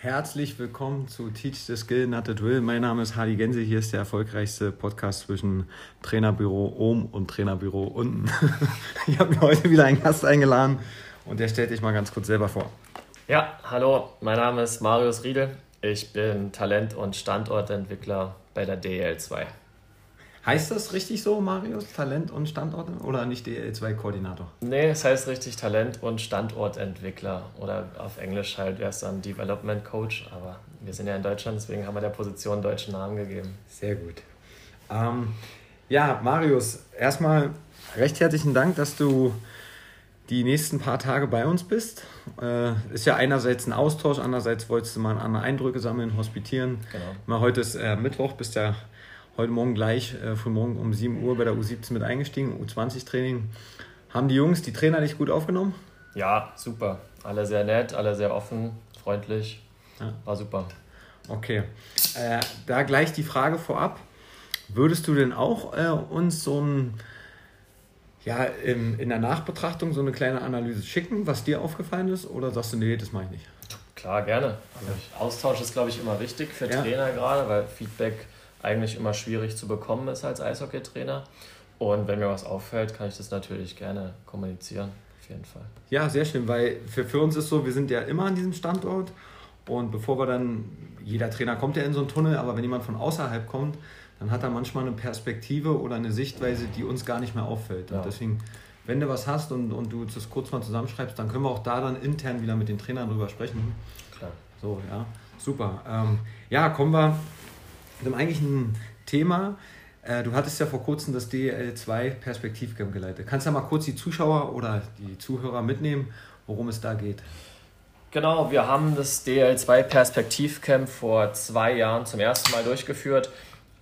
Herzlich willkommen zu Teach the Skill, not the Drill. Mein Name ist Hardy Gänse. Hier ist der erfolgreichste Podcast zwischen Trainerbüro oben und Trainerbüro unten. Ich habe mir heute wieder einen Gast eingeladen und der stellt dich mal ganz kurz selber vor. Ja, hallo, mein Name ist Marius Riedel. Ich bin Talent- und Standortentwickler bei der DL2. Heißt das richtig so, Marius? Talent und Standort oder nicht DL2-Koordinator? Nee, es heißt richtig Talent- und Standortentwickler oder auf Englisch halt wäre es dann Development Coach, aber wir sind ja in Deutschland, deswegen haben wir der Position einen deutschen Namen gegeben. Sehr gut. Ähm, ja, Marius, erstmal recht herzlichen Dank, dass du die nächsten paar Tage bei uns bist. Äh, ist ja einerseits ein Austausch, andererseits wolltest du mal andere Eindrücke sammeln, hospitieren. Genau. Mal heute ist äh, Mittwoch, bist ja heute Morgen gleich, äh, früh morgen um 7 Uhr bei der U17 mit eingestiegen, U20-Training. Haben die Jungs, die Trainer dich gut aufgenommen? Ja, super. Alle sehr nett, alle sehr offen, freundlich. Ja. War super. Okay. Äh, da gleich die Frage vorab. Würdest du denn auch äh, uns so ein, ja, in, in der Nachbetrachtung so eine kleine Analyse schicken, was dir aufgefallen ist? Oder sagst du, nee, das mache ich nicht? Klar, gerne. Also Austausch ist, glaube ich, immer wichtig für Ja. Trainer gerade, weil Feedback eigentlich immer schwierig zu bekommen ist als Eishockeytrainer. Und wenn mir was auffällt, kann ich das natürlich gerne kommunizieren. Auf jeden Fall. Ja, sehr schön, weil für, für uns ist so, wir sind ja immer an diesem Standort und bevor wir dann, jeder Trainer kommt ja in so einen Tunnel, aber wenn jemand von außerhalb kommt, dann hat er manchmal eine Perspektive oder eine Sichtweise, die uns gar nicht mehr auffällt. Ja. Und deswegen, wenn du was hast und, und du das kurz mal zusammenschreibst, dann können wir auch da dann intern wieder mit den Trainern drüber sprechen. Klar. So, ja, super. Ähm, ja, kommen wir zum eigentlichen Thema. Äh, du hattest ja vor kurzem das DL2 Perspektivcamp geleitet. Kannst du ja mal kurz die Zuschauer oder die Zuhörer mitnehmen, worum es da geht? Genau, wir haben das DL2 Perspektivcamp vor zwei Jahren zum ersten Mal durchgeführt.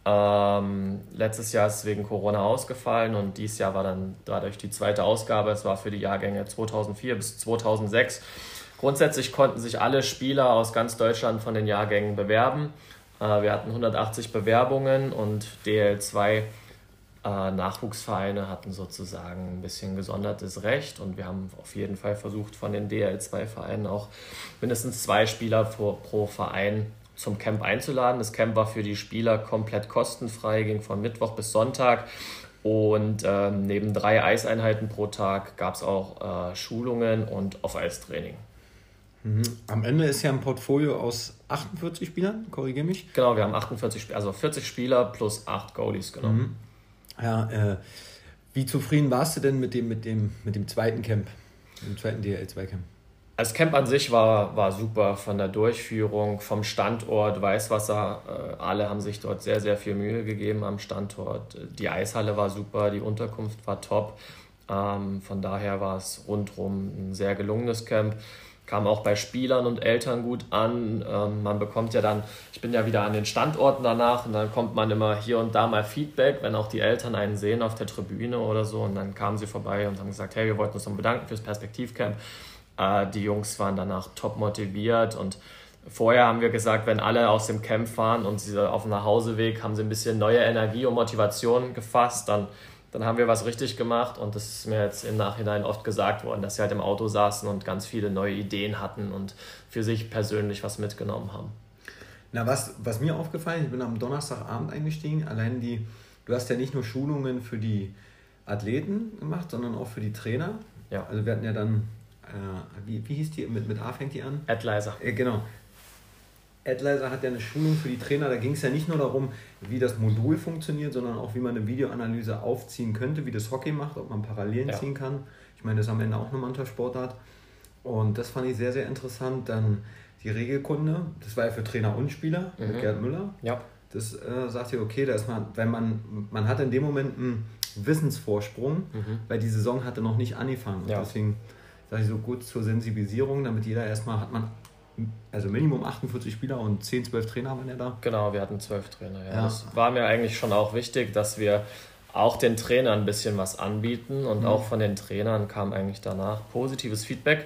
Ähm, letztes Jahr ist es wegen Corona ausgefallen und dieses Jahr war dann dadurch die zweite Ausgabe. Es war für die Jahrgänge 2004 bis 2006. Grundsätzlich konnten sich alle Spieler aus ganz Deutschland von den Jahrgängen bewerben. Äh, wir hatten 180 Bewerbungen und DL2 äh, Nachwuchsvereine hatten sozusagen ein bisschen gesondertes Recht und wir haben auf jeden Fall versucht, von den DL2-Vereinen auch mindestens zwei Spieler pro, Verein zum Camp einzuladen. Das Camp war für die Spieler komplett kostenfrei, ging von Mittwoch bis Sonntag. Und ähm, neben drei Eiseinheiten pro Tag gab es auch äh, Schulungen und Off-Eis-Training. Mhm. Am Ende ist ja ein Portfolio aus 48 Spielern, korrigiere mich. Genau, wir haben 48, Sp- also 40 Spieler plus 8 Goalies genommen. Ja, äh, wie zufrieden warst du denn mit dem, mit dem, mit dem zweiten Camp, dem zweiten DL2-Camp? Das Camp an sich war, war super von der Durchführung, vom Standort, Weißwasser. Äh, alle haben sich dort sehr, sehr viel Mühe gegeben am Standort. Die Eishalle war super, die Unterkunft war top. Ähm, von daher war es rundherum ein sehr gelungenes Camp. Kam auch bei Spielern und Eltern gut an. Ähm, man bekommt ja dann, ich bin ja wieder an den Standorten danach und dann kommt man immer hier und da mal Feedback, wenn auch die Eltern einen sehen auf der Tribüne oder so. Und dann kamen sie vorbei und haben gesagt, hey, wir wollten uns noch bedanken fürs Perspektivcamp. Äh, die Jungs waren danach top motiviert und vorher haben wir gesagt, wenn alle aus dem Camp fahren und sie auf dem Nachhauseweg haben sie ein bisschen neue Energie und Motivation gefasst, dann, dann haben wir was richtig gemacht und das ist mir jetzt im Nachhinein oft gesagt worden, dass sie halt im Auto saßen und ganz viele neue Ideen hatten und für sich persönlich was mitgenommen haben. Na, was, was mir aufgefallen ist, ich bin am Donnerstagabend eingestiegen, allein die, du hast ja nicht nur Schulungen für die Athleten gemacht, sondern auch für die Trainer. Ja. Also wir hatten ja dann, äh, wie, wie hieß die, mit, mit A fängt die an? Adleiser. Äh, genau. Adleiser hat ja eine Schulung für die Trainer. Da ging es ja nicht nur darum, wie das Modul funktioniert, sondern auch, wie man eine Videoanalyse aufziehen könnte, wie das Hockey macht, ob man Parallelen Ja. ziehen kann. Ich meine, das ist am Ende auch eine Mannschaftssportart. Und das fand ich sehr, sehr interessant. Dann die Regelkunde, das war ja für Trainer und Spieler mit Mhm. Gerd Müller. Ja. Das äh, sagt ja, okay, da ist man, wenn man, man hat in dem Moment einen Wissensvorsprung, Mhm. weil die Saison hatte noch nicht angefangen. Ja. Deswegen sage ich so gut zur Sensibilisierung, damit jeder erstmal hat man, also Minimum 48 Spieler und 10, 12 Trainer waren ja da. Genau, wir hatten zwölf Trainer. Ja. Ja. Das war mir eigentlich schon auch wichtig, dass wir auch den Trainern ein bisschen was anbieten und Mhm. auch von den Trainern kam eigentlich danach positives Feedback,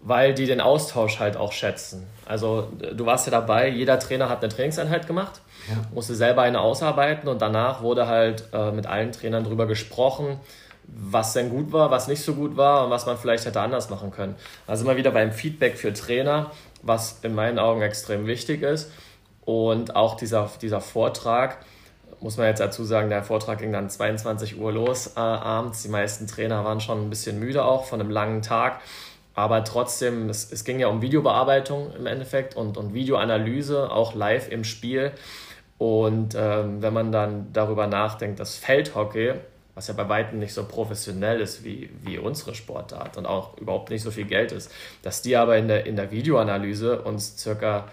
weil die den Austausch halt auch schätzen. Also du warst ja dabei, jeder Trainer hat eine Trainingseinheit gemacht, Ja. musste selber eine ausarbeiten und danach wurde halt äh, mit allen Trainern drüber gesprochen, was denn gut war, was nicht so gut war und was man vielleicht hätte anders machen können. Also immer wieder beim Feedback für Trainer, was in meinen Augen extrem wichtig ist. Und auch dieser, dieser Vortrag, muss man jetzt dazu sagen, der Vortrag ging dann 22 Uhr los äh, abends. Die meisten Trainer waren schon ein bisschen müde auch von einem langen Tag. Aber trotzdem, es, es ging ja um Videobearbeitung im Endeffekt und, und Videoanalyse, auch live im Spiel. Und ähm, wenn man dann darüber nachdenkt, dass Feldhockey, was ja bei weitem nicht so professionell ist wie, wie unsere Sportart und auch überhaupt nicht so viel Geld ist, dass die aber in der, in der Videoanalyse uns circa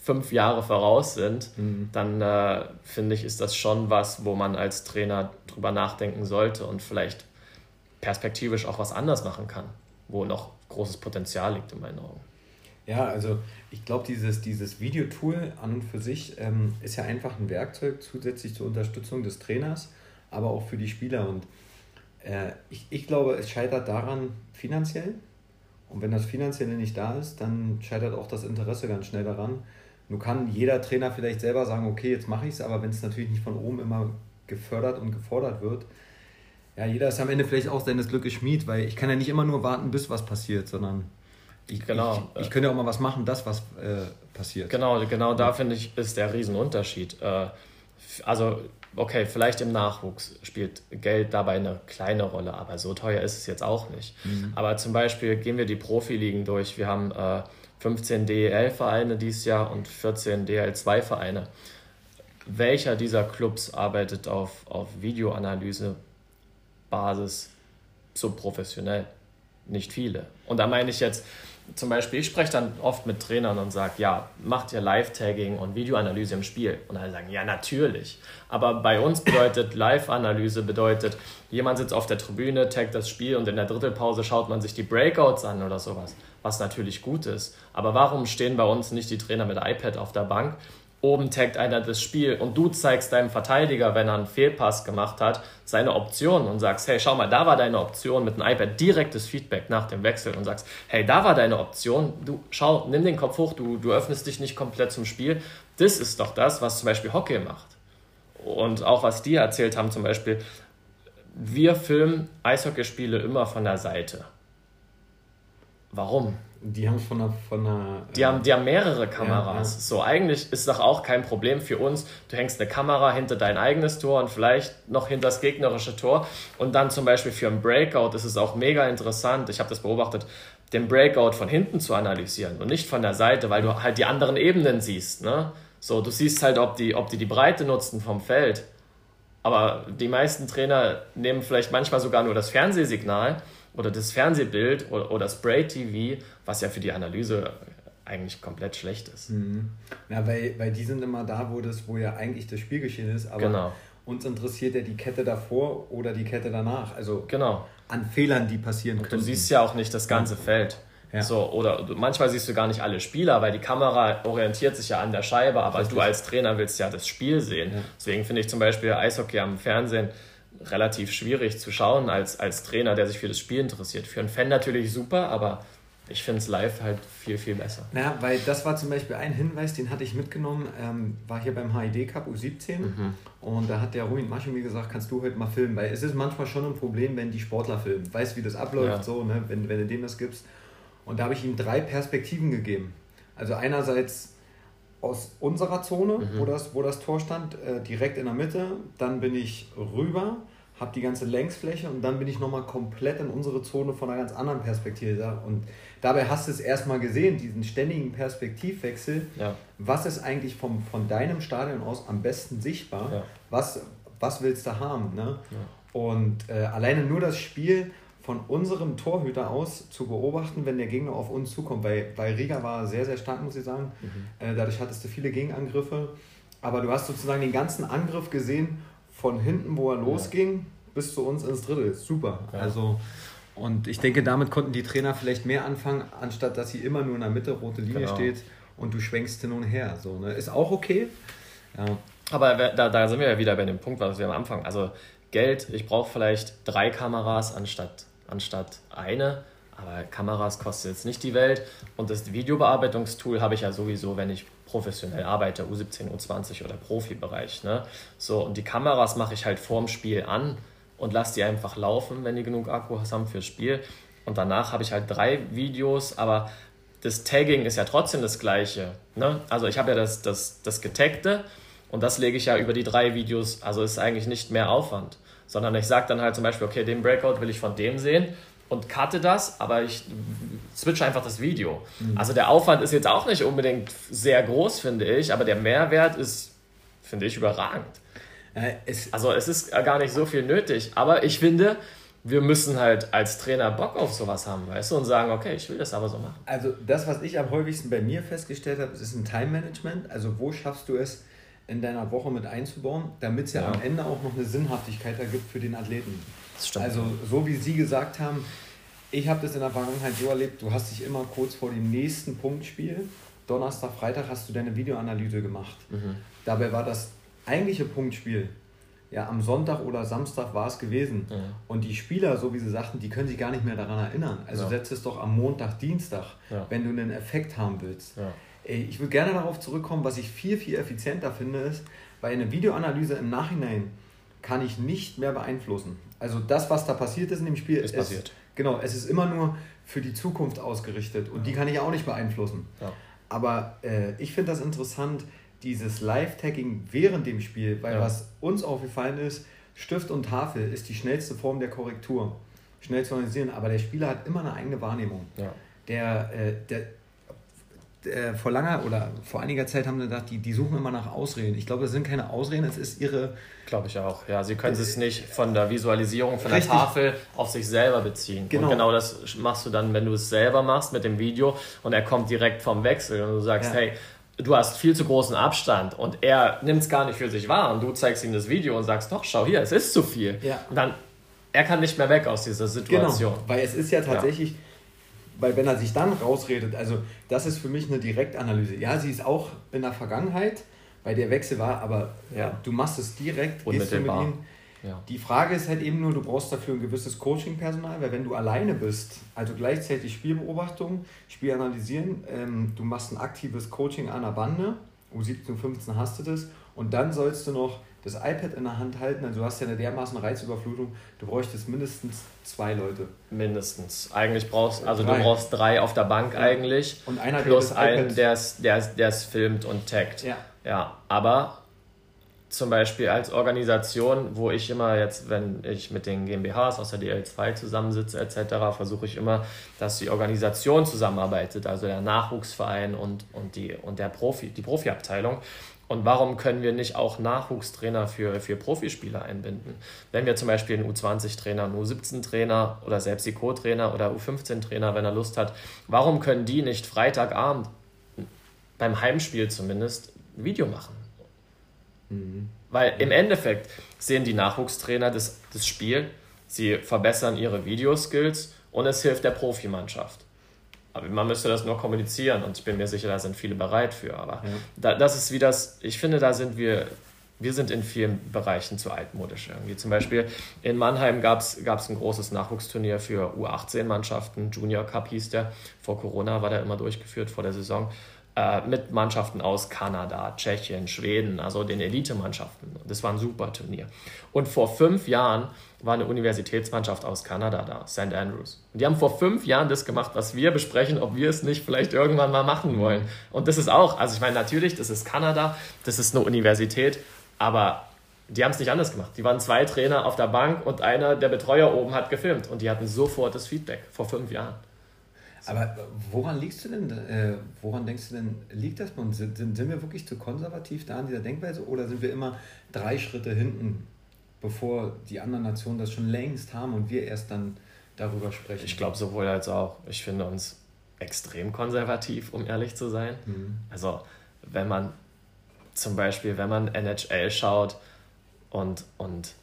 fünf Jahre voraus sind, mhm. dann äh, finde ich, ist das schon was, wo man als Trainer drüber nachdenken sollte und vielleicht perspektivisch auch was anders machen kann, wo noch großes Potenzial liegt in meinen Augen. Ja, also ich glaube, dieses, dieses Videotool an und für sich ähm, ist ja einfach ein Werkzeug zusätzlich zur Unterstützung des Trainers, aber auch für die Spieler. Und äh, ich, ich glaube, es scheitert daran finanziell. Und wenn das Finanzielle nicht da ist, dann scheitert auch das Interesse ganz schnell daran. Nun kann jeder Trainer vielleicht selber sagen, okay, jetzt mache ich es, aber wenn es natürlich nicht von oben immer gefördert und gefordert wird, ja, jeder ist am Ende vielleicht auch seines Glückes Schmied, weil ich kann ja nicht immer nur warten, bis was passiert, sondern ich, genau. ich, ich könnte ja auch mal was machen, das was äh, passiert. Genau, genau da finde ich, ist der Riesenunterschied. Äh, also, okay, vielleicht im Nachwuchs spielt Geld dabei eine kleine Rolle, aber so teuer ist es jetzt auch nicht. Mhm. Aber zum Beispiel gehen wir die Profiligen durch. Wir haben äh, 15 DEL-Vereine dieses Jahr und 14 DL2-Vereine. Welcher dieser Clubs arbeitet auf, auf Videoanalyse-Basis so professionell? Nicht viele. Und da meine ich jetzt, zum Beispiel, ich spreche dann oft mit Trainern und sage, ja, macht ihr Live-Tagging und Videoanalyse im Spiel? Und alle sagen, ja, natürlich. Aber bei uns bedeutet Live-Analyse, bedeutet, jemand sitzt auf der Tribüne, taggt das Spiel und in der Drittelpause schaut man sich die Breakouts an oder sowas, was natürlich gut ist. Aber warum stehen bei uns nicht die Trainer mit iPad auf der Bank oben taggt einer das Spiel und du zeigst deinem Verteidiger, wenn er einen Fehlpass gemacht hat, seine Option und sagst, hey, schau mal, da war deine Option mit einem iPad, direktes Feedback nach dem Wechsel und sagst, hey, da war deine Option, du schau, nimm den Kopf hoch, du, du öffnest dich nicht komplett zum Spiel. Das ist doch das, was zum Beispiel Hockey macht. Und auch was die erzählt haben, zum Beispiel, wir filmen Eishockeyspiele immer von der Seite. Warum? Die haben von einer. Von einer die, haben, die haben mehrere Kameras. Ja, ja. So, eigentlich ist doch auch kein Problem für uns. Du hängst eine Kamera hinter dein eigenes Tor und vielleicht noch hinter das gegnerische Tor. Und dann zum Beispiel für einen Breakout ist es auch mega interessant. Ich habe das beobachtet, den Breakout von hinten zu analysieren und nicht von der Seite, weil du halt die anderen Ebenen siehst. Ne? So, du siehst halt, ob die, ob die die Breite nutzen vom Feld. Aber die meisten Trainer nehmen vielleicht manchmal sogar nur das Fernsehsignal oder das Fernsehbild oder, oder Spray TV, was ja für die Analyse eigentlich komplett schlecht ist. Mhm. Ja, weil, weil die sind immer da, wo das, wo ja eigentlich das Spielgeschehen ist, aber genau. uns interessiert ja die Kette davor oder die Kette danach. Also genau. an Fehlern, die passieren können. Du siehst ja auch nicht das ganze ja. Feld. Ja. So, oder manchmal siehst du gar nicht alle Spieler, weil die Kamera orientiert sich ja an der Scheibe, aber Richtig. du als Trainer willst ja das Spiel sehen. Ja. Deswegen finde ich zum Beispiel Eishockey am Fernsehen relativ schwierig zu schauen als, als Trainer, der sich für das Spiel interessiert. Für einen Fan natürlich super, aber ich finde es live halt viel, viel besser. Naja, weil das war zum Beispiel ein Hinweis, den hatte ich mitgenommen, ähm, war hier beim HID Cup U17 mhm. und da hat der Ruin Maschumi gesagt, kannst du heute mal filmen, weil es ist manchmal schon ein Problem, wenn die Sportler filmen. Weißt wie das abläuft, ja. so, ne? wenn, wenn du dem das gibst. Und da habe ich ihm drei Perspektiven gegeben. Also einerseits aus unserer Zone, mhm. wo, das, wo das Tor stand, äh, direkt in der Mitte. Dann bin ich rüber, habe die ganze Längsfläche und dann bin ich nochmal komplett in unsere Zone von einer ganz anderen Perspektive da. Und dabei hast du es erstmal gesehen, diesen ständigen Perspektivwechsel. Ja. Was ist eigentlich vom, von deinem Stadion aus am besten sichtbar? Ja. Was, was willst du haben? Ne? Ja. Und äh, alleine nur das Spiel von unserem Torhüter aus zu beobachten, wenn der Gegner auf uns zukommt. Weil, weil Riga war sehr, sehr stark, muss ich sagen. Mhm. Äh, dadurch hattest du viele Gegenangriffe. Aber du hast sozusagen den ganzen Angriff gesehen, von hinten, wo er losging, bis zu uns ins Drittel. Super. Also, und ich denke, damit konnten die Trainer vielleicht mehr anfangen, anstatt dass sie immer nur in der Mitte rote Linie genau. steht und du schwenkst hin und her. So, ne? Ist auch okay. Ja. Aber da, da sind wir ja wieder bei dem Punkt, was wir am Anfang. Also Geld, ich brauche vielleicht drei Kameras anstatt anstatt eine. Aber Kameras kostet jetzt nicht die Welt. Und das Videobearbeitungstool habe ich ja sowieso, wenn ich professionell arbeite, U17, U20 oder Profibereich. Ne? So, und die Kameras mache ich halt vorm Spiel an und lasse die einfach laufen, wenn die genug Akku haben fürs Spiel. Und danach habe ich halt drei Videos, aber das Tagging ist ja trotzdem das gleiche. Ne? Also ich habe ja das, das, das Getagte und das lege ich ja über die drei Videos, also ist eigentlich nicht mehr Aufwand. Sondern ich sage dann halt zum Beispiel, okay, den Breakout will ich von dem sehen und cutte das, aber ich switche einfach das Video. Mhm. Also der Aufwand ist jetzt auch nicht unbedingt sehr groß, finde ich, aber der Mehrwert ist, finde ich, überragend. Äh, es also es ist gar nicht so viel nötig, aber ich finde, wir müssen halt als Trainer Bock auf sowas haben, weißt du, und sagen, okay, ich will das aber so machen. Also das, was ich am häufigsten bei mir festgestellt habe, ist ein Time-Management. Also wo schaffst du es, in deiner Woche mit einzubauen, damit es ja, ja, am Ende auch noch eine Sinnhaftigkeit ergibt für den Athleten. Also so wie Sie gesagt haben, ich habe das in der Vergangenheit so erlebt, du hast dich immer kurz vor dem nächsten Punktspiel, Donnerstag, Freitag hast du deine Videoanalyse gemacht. Mhm. Dabei war das eigentliche Punktspiel, ja, am Sonntag oder Samstag war es gewesen. Ja. Und die Spieler, so wie sie sagten, die können sich gar nicht mehr daran erinnern. Also ja. setz es doch am Montag, Dienstag, ja. wenn du einen Effekt haben willst. Ich würde gerne darauf zurückkommen, was ich viel, viel effizienter finde, ist, bei einer Videoanalyse im Nachhinein kann ich nicht mehr beeinflussen. Also das, was da passiert ist in dem Spiel, ist passiert. Ist, genau, es ist immer nur für die Zukunft ausgerichtet und die kann ich auch nicht beeinflussen. Ja. Aber äh, ich finde das interessant, dieses Live-Tagging während dem Spiel, weil ja. was uns aufgefallen ist, Stift und Tafel ist die schnellste Form der Korrektur. Schnell zu analysieren, aber der Spieler hat immer eine eigene Wahrnehmung. Ja. Der, äh, der, äh, vor langer oder vor einiger Zeit haben sie gedacht, die, die suchen immer nach Ausreden. Ich glaube, das sind keine Ausreden, es ist ihre. Glaube ich auch. Ja, sie können es nicht von der Visualisierung von Richtig. der Tafel auf sich selber beziehen. Genau. Und genau das machst du dann, wenn du es selber machst mit dem Video und er kommt direkt vom Wechsel und du sagst, ja. hey, du hast viel zu großen Abstand und er nimmt es gar nicht für sich wahr und du zeigst ihm das Video und sagst, doch, schau hier, es ist zu viel. Ja. Und dann, er kann nicht mehr weg aus dieser Situation. Genau, weil es ist ja tatsächlich. Ja weil wenn er sich dann rausredet, also das ist für mich eine Direktanalyse. Ja, sie ist auch in der Vergangenheit, weil der Wechsel war, aber ja. du machst es direkt, gehst du mit ihm. Ja. Die Frage ist halt eben nur, du brauchst dafür ein gewisses Coaching-Personal, weil wenn du alleine bist, also gleichzeitig Spielbeobachtung, Spiel analysieren, ähm, du machst ein aktives Coaching an der Bande, U17, U15 hast du das, und dann sollst du noch das iPad in der Hand halten, also du hast ja eine dermaßen Reizüberflutung, du bräuchtest mindestens zwei Leute. Mindestens. Eigentlich brauchst also drei. du brauchst drei auf der Bank ja. eigentlich. Und einer plus einen, der es filmt und taggt. Ja. Ja, aber zum Beispiel als Organisation, wo ich immer jetzt, wenn ich mit den GmbHs aus der DL2 zusammensitze etc., versuche ich immer, dass die Organisation zusammenarbeitet, also der Nachwuchsverein und, und, die, und der Profi, die Profiabteilung. Und warum können wir nicht auch Nachwuchstrainer für, für Profispieler einbinden? Wenn wir zum Beispiel einen U20-Trainer, einen U17-Trainer oder selbst die Co-Trainer oder U15-Trainer, wenn er Lust hat, warum können die nicht Freitagabend beim Heimspiel zumindest ein Video machen? Mhm. Weil im Endeffekt sehen die Nachwuchstrainer das, das Spiel, sie verbessern ihre Videoskills und es hilft der Profimannschaft. Aber man müsste das nur kommunizieren und ich bin mir sicher, da sind viele bereit für. Aber ja. da, das ist wie das, ich finde, da sind wir, wir sind in vielen Bereichen zu altmodisch irgendwie. Zum Beispiel in Mannheim gab es ein großes Nachwuchsturnier für U18-Mannschaften, Junior Cup hieß der. Vor Corona war der immer durchgeführt, vor der Saison. Äh, mit Mannschaften aus Kanada, Tschechien, Schweden, also den Elitemannschaften. Das war ein super Turnier. Und vor fünf Jahren war eine Universitätsmannschaft aus Kanada da, St. Andrews. Und die haben vor fünf Jahren das gemacht, was wir besprechen, ob wir es nicht vielleicht irgendwann mal machen wollen. Und das ist auch, also ich meine, natürlich, das ist Kanada, das ist eine Universität, aber die haben es nicht anders gemacht. Die waren zwei Trainer auf der Bank und einer, der Betreuer oben, hat gefilmt. Und die hatten sofort das Feedback vor fünf Jahren. Aber woran liegst du denn, äh, woran denkst du denn, liegt das bei uns? Sind, sind, sind wir wirklich zu konservativ da an dieser Denkweise oder sind wir immer drei Schritte hinten, bevor die anderen Nationen das schon längst haben und wir erst dann darüber sprechen? Ich glaube sowohl als auch. Ich finde uns extrem konservativ, um ehrlich zu sein. Mhm. Also wenn man zum Beispiel, wenn man NHL schaut und, und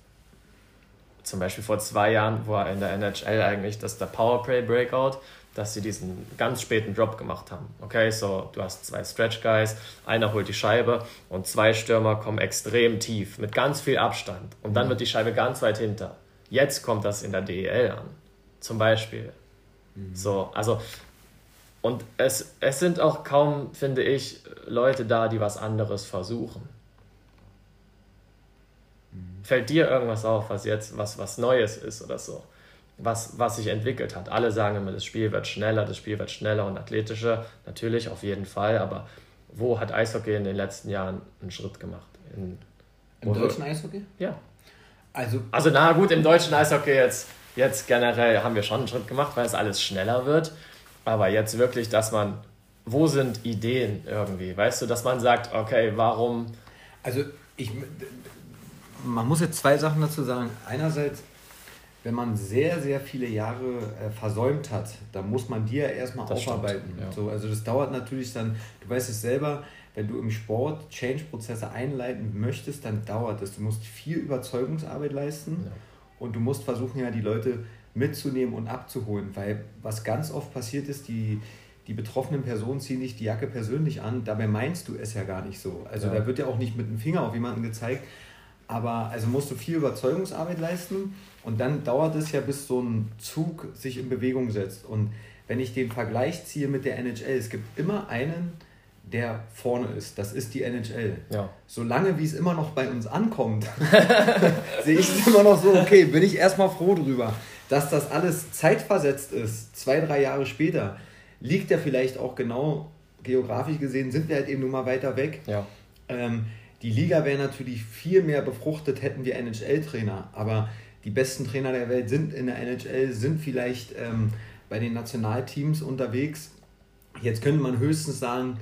zum Beispiel vor zwei Jahren war in der NHL eigentlich das der Powerplay Breakout dass sie diesen ganz späten Drop gemacht haben. Okay, so du hast zwei Stretch Guys, einer holt die Scheibe und zwei Stürmer kommen extrem tief mit ganz viel Abstand und dann mhm. wird die Scheibe ganz weit hinter. Jetzt kommt das in der DEL an, zum Beispiel. Mhm. So, also und es, es sind auch kaum, finde ich, Leute da, die was anderes versuchen. fällt dir irgendwas auf, was jetzt was, was Neues ist oder so? Was, was sich entwickelt hat. Alle sagen immer, das Spiel wird schneller, das Spiel wird schneller und athletischer. Natürlich, auf jeden Fall, aber wo hat Eishockey in den letzten Jahren einen Schritt gemacht? In, Im deutschen Eishockey? Ja. Also, also na gut, im deutschen Eishockey jetzt, jetzt generell haben wir schon einen Schritt gemacht, weil es alles schneller wird. Aber jetzt wirklich, dass man, wo sind Ideen irgendwie? Weißt du, dass man sagt, okay, warum. Also ich, man muss jetzt zwei Sachen dazu sagen. Einerseits, wenn man sehr, sehr viele Jahre äh, versäumt hat, dann muss man die ja erstmal das aufarbeiten. Stimmt, ja. So, also das dauert natürlich dann, du weißt es selber, wenn du im Sport Change-Prozesse einleiten möchtest, dann dauert es. Du musst viel Überzeugungsarbeit leisten ja. und du musst versuchen, ja die Leute mitzunehmen und abzuholen, weil was ganz oft passiert ist, die, die betroffenen Personen ziehen nicht die Jacke persönlich an, dabei meinst du es ja gar nicht so. Also ja. da wird ja auch nicht mit dem Finger auf jemanden gezeigt, aber also musst du viel Überzeugungsarbeit leisten und dann dauert es ja, bis so ein Zug sich in Bewegung setzt. Und wenn ich den Vergleich ziehe mit der NHL, es gibt immer einen, der vorne ist. Das ist die NHL. Ja. Solange wie es immer noch bei uns ankommt, sehe ich es immer noch so, okay, bin ich erstmal froh drüber. Dass das alles zeitversetzt ist, zwei, drei Jahre später, liegt ja vielleicht auch genau geografisch gesehen, sind wir halt eben nur mal weiter weg. Ja. Ähm, die Liga wäre natürlich viel mehr befruchtet, hätten wir NHL-Trainer. Aber die besten Trainer der Welt sind in der NHL, sind vielleicht ähm, bei den Nationalteams unterwegs. Jetzt könnte man höchstens sagen,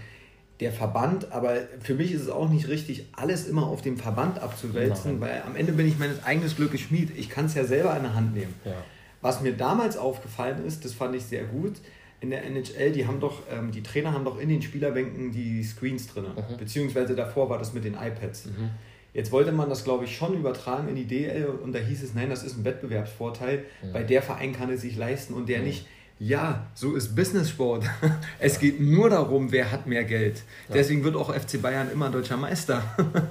der Verband, aber für mich ist es auch nicht richtig, alles immer auf dem Verband abzuwälzen, Nein. weil am Ende bin ich meines eigenes Glückes Schmied. Ich kann es ja selber in der Hand nehmen. Ja. Was mir damals aufgefallen ist, das fand ich sehr gut, in der NHL, die haben doch, ähm, die Trainer haben doch in den Spielerbänken die Screens drin. Mhm. Beziehungsweise davor war das mit den iPads. Mhm. Jetzt wollte man das, glaube ich, schon übertragen in die DL und da hieß es, nein, das ist ein Wettbewerbsvorteil, mhm. weil der Verein kann es sich leisten und der mhm. nicht. Ja, so ist Business-Sport. Es geht nur darum, wer hat mehr Geld. Ja. Deswegen wird auch FC Bayern immer deutscher Meister.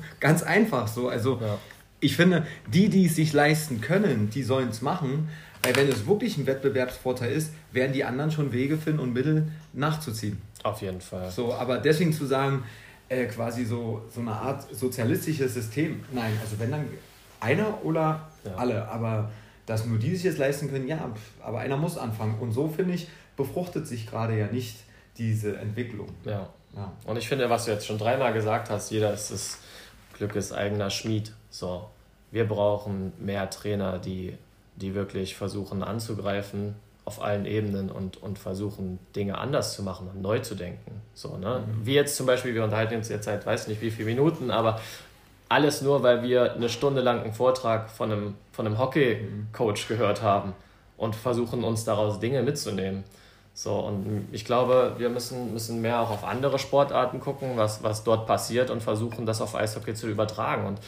Ganz einfach so. Also ja. ich finde, die, die es sich leisten können, die sollen es machen. Weil wenn es wirklich ein Wettbewerbsvorteil ist, werden die anderen schon Wege finden und Mittel nachzuziehen. Auf jeden Fall. So, aber deswegen zu sagen, äh, quasi so, so eine Art sozialistisches System, nein, also wenn dann einer oder ja. alle, aber dass nur die sich jetzt leisten können, ja, aber einer muss anfangen. Und so finde ich, befruchtet sich gerade ja nicht diese Entwicklung. Ja. ja. Und ich finde, was du jetzt schon dreimal gesagt hast, jeder ist des Glückes eigener Schmied. So, wir brauchen mehr Trainer, die, die wirklich versuchen anzugreifen auf allen Ebenen und, und versuchen, Dinge anders zu machen und neu zu denken. So, ne? Mhm. Wie jetzt zum Beispiel, wir unterhalten uns jetzt seit weiß nicht wie viele Minuten, aber alles nur, weil wir eine Stunde lang einen Vortrag von einem, von einem Hockey-Coach gehört haben und versuchen uns daraus Dinge mitzunehmen. So, und ich glaube, wir müssen, müssen mehr auch auf andere Sportarten gucken, was, was dort passiert und versuchen, das auf Eishockey zu übertragen. Und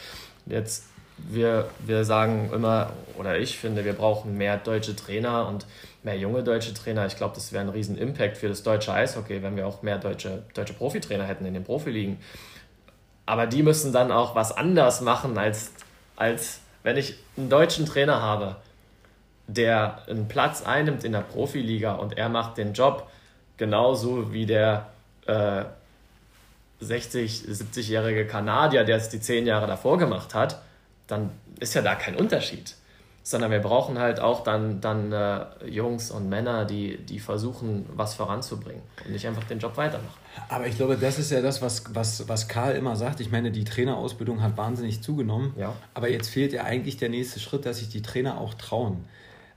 jetzt, wir, wir sagen immer, oder ich finde, wir brauchen mehr deutsche Trainer und mehr junge deutsche Trainer. Ich glaube, das wäre ein riesen Impact für das deutsche Eishockey, wenn wir auch mehr deutsche, deutsche Profitrainer hätten in den Profiligen. Aber die müssen dann auch was anders machen, als, als wenn ich einen deutschen Trainer habe, der einen Platz einnimmt in der Profiliga und er macht den Job genauso wie der äh, 60, 70-jährige Kanadier, der es die zehn Jahre davor gemacht hat, dann ist ja da kein Unterschied sondern wir brauchen halt auch dann, dann äh, Jungs und Männer, die, die versuchen, was voranzubringen und nicht einfach den Job weitermachen. Aber ich glaube, das ist ja das, was, was, was Karl immer sagt. Ich meine, die Trainerausbildung hat wahnsinnig zugenommen, ja. aber jetzt fehlt ja eigentlich der nächste Schritt, dass sich die Trainer auch trauen.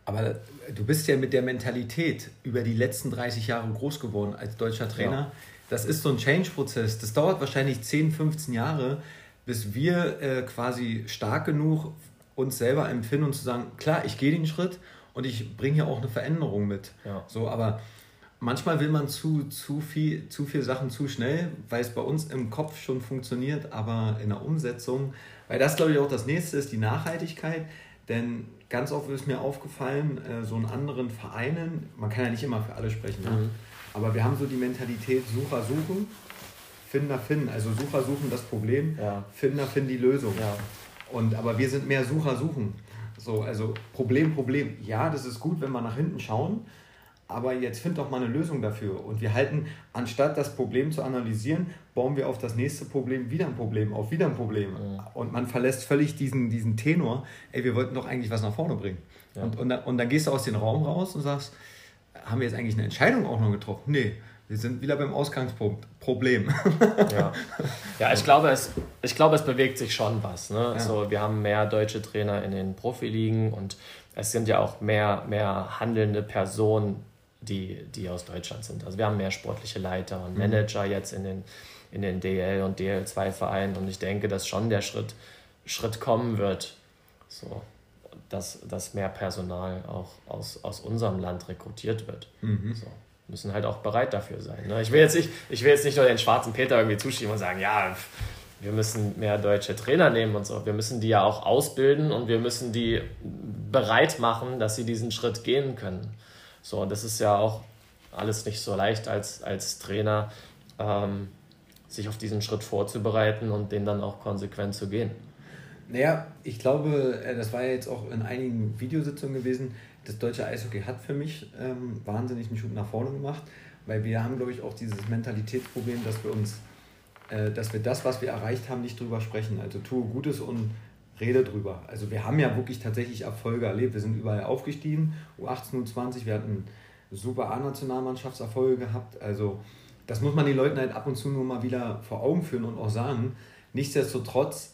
Aber du bist ja mit der Mentalität über die letzten 30 Jahre groß geworden als deutscher Trainer. Ja. Das ist so ein Change-Prozess. Das dauert wahrscheinlich 10, 15 Jahre, bis wir äh, quasi stark genug uns selber empfinden und zu sagen, klar, ich gehe den Schritt und ich bringe hier auch eine Veränderung mit. Ja. So, aber manchmal will man zu, zu, viel, zu viel Sachen zu schnell, weil es bei uns im Kopf schon funktioniert, aber in der Umsetzung, weil das glaube ich auch das nächste ist, die Nachhaltigkeit. Denn ganz oft ist mir aufgefallen, äh, so in anderen Vereinen, man kann ja nicht immer für alle sprechen, mhm. ne? aber wir haben so die Mentalität Sucher suchen, Finder finden. Also Sucher suchen das Problem, ja. Finder finden die Lösung. Ja. Und, aber wir sind mehr Sucher suchen. So, also Problem, Problem. Ja, das ist gut, wenn wir nach hinten schauen. aber jetzt find doch mal eine Lösung dafür. Und wir halten, anstatt das Problem zu analysieren, bauen wir auf das nächste Problem wieder ein Problem, auf wieder ein Problem. Und man verlässt völlig diesen, diesen Tenor, ey, wir wollten doch eigentlich was nach vorne bringen. Ja. Und, und, dann, und dann gehst du aus dem Raum raus und sagst, haben wir jetzt eigentlich eine Entscheidung auch noch getroffen? Nee, wir sind wieder beim Ausgangsproblem. ja. ja, ich glaube, es, ich glaube, es bewegt sich schon was. Ne? Ja. So, wir haben mehr deutsche Trainer in den Profiligen und es sind ja auch mehr, mehr handelnde Personen die, die aus Deutschland sind. Also wir haben mehr sportliche Leiter und mhm. Manager mhm. jetzt in den, in den DL und DL2-Vereinen und ich denke, dass schon der Schritt, Schritt kommen wird, so, dass, dass mehr Personal auch aus, aus unserem Land rekrutiert wird. Mhm. So müssen halt auch bereit dafür sein. Ne? Ich, will jetzt nicht, ich will jetzt nicht nur den schwarzen Peter irgendwie zuschieben und sagen, ja, wir müssen mehr deutsche Trainer nehmen und so. Wir müssen die ja auch ausbilden und wir müssen die bereit machen, dass sie diesen Schritt gehen können. So, und das ist ja auch alles nicht so leicht als, als Trainer, ähm, sich auf diesen Schritt vorzubereiten und den dann auch konsequent zu gehen. Naja, ich glaube, äh, das war ja jetzt auch in einigen Videositzungen gewesen, das deutsche Eishockey hat für mich ähm, wahnsinnig einen Schub nach vorne gemacht, weil wir haben, glaube ich, auch dieses Mentalitätsproblem, dass wir uns, äh, dass wir das, was wir erreicht haben, nicht drüber sprechen. Also tue Gutes und rede drüber. Also wir haben ja wirklich tatsächlich Erfolge erlebt. Wir sind überall aufgestiegen, U18, U20, wir hatten super A-Nationalmannschaftserfolge gehabt. Also das muss man den Leuten halt ab und zu nur mal wieder vor Augen führen und auch sagen. Nichtsdestotrotz,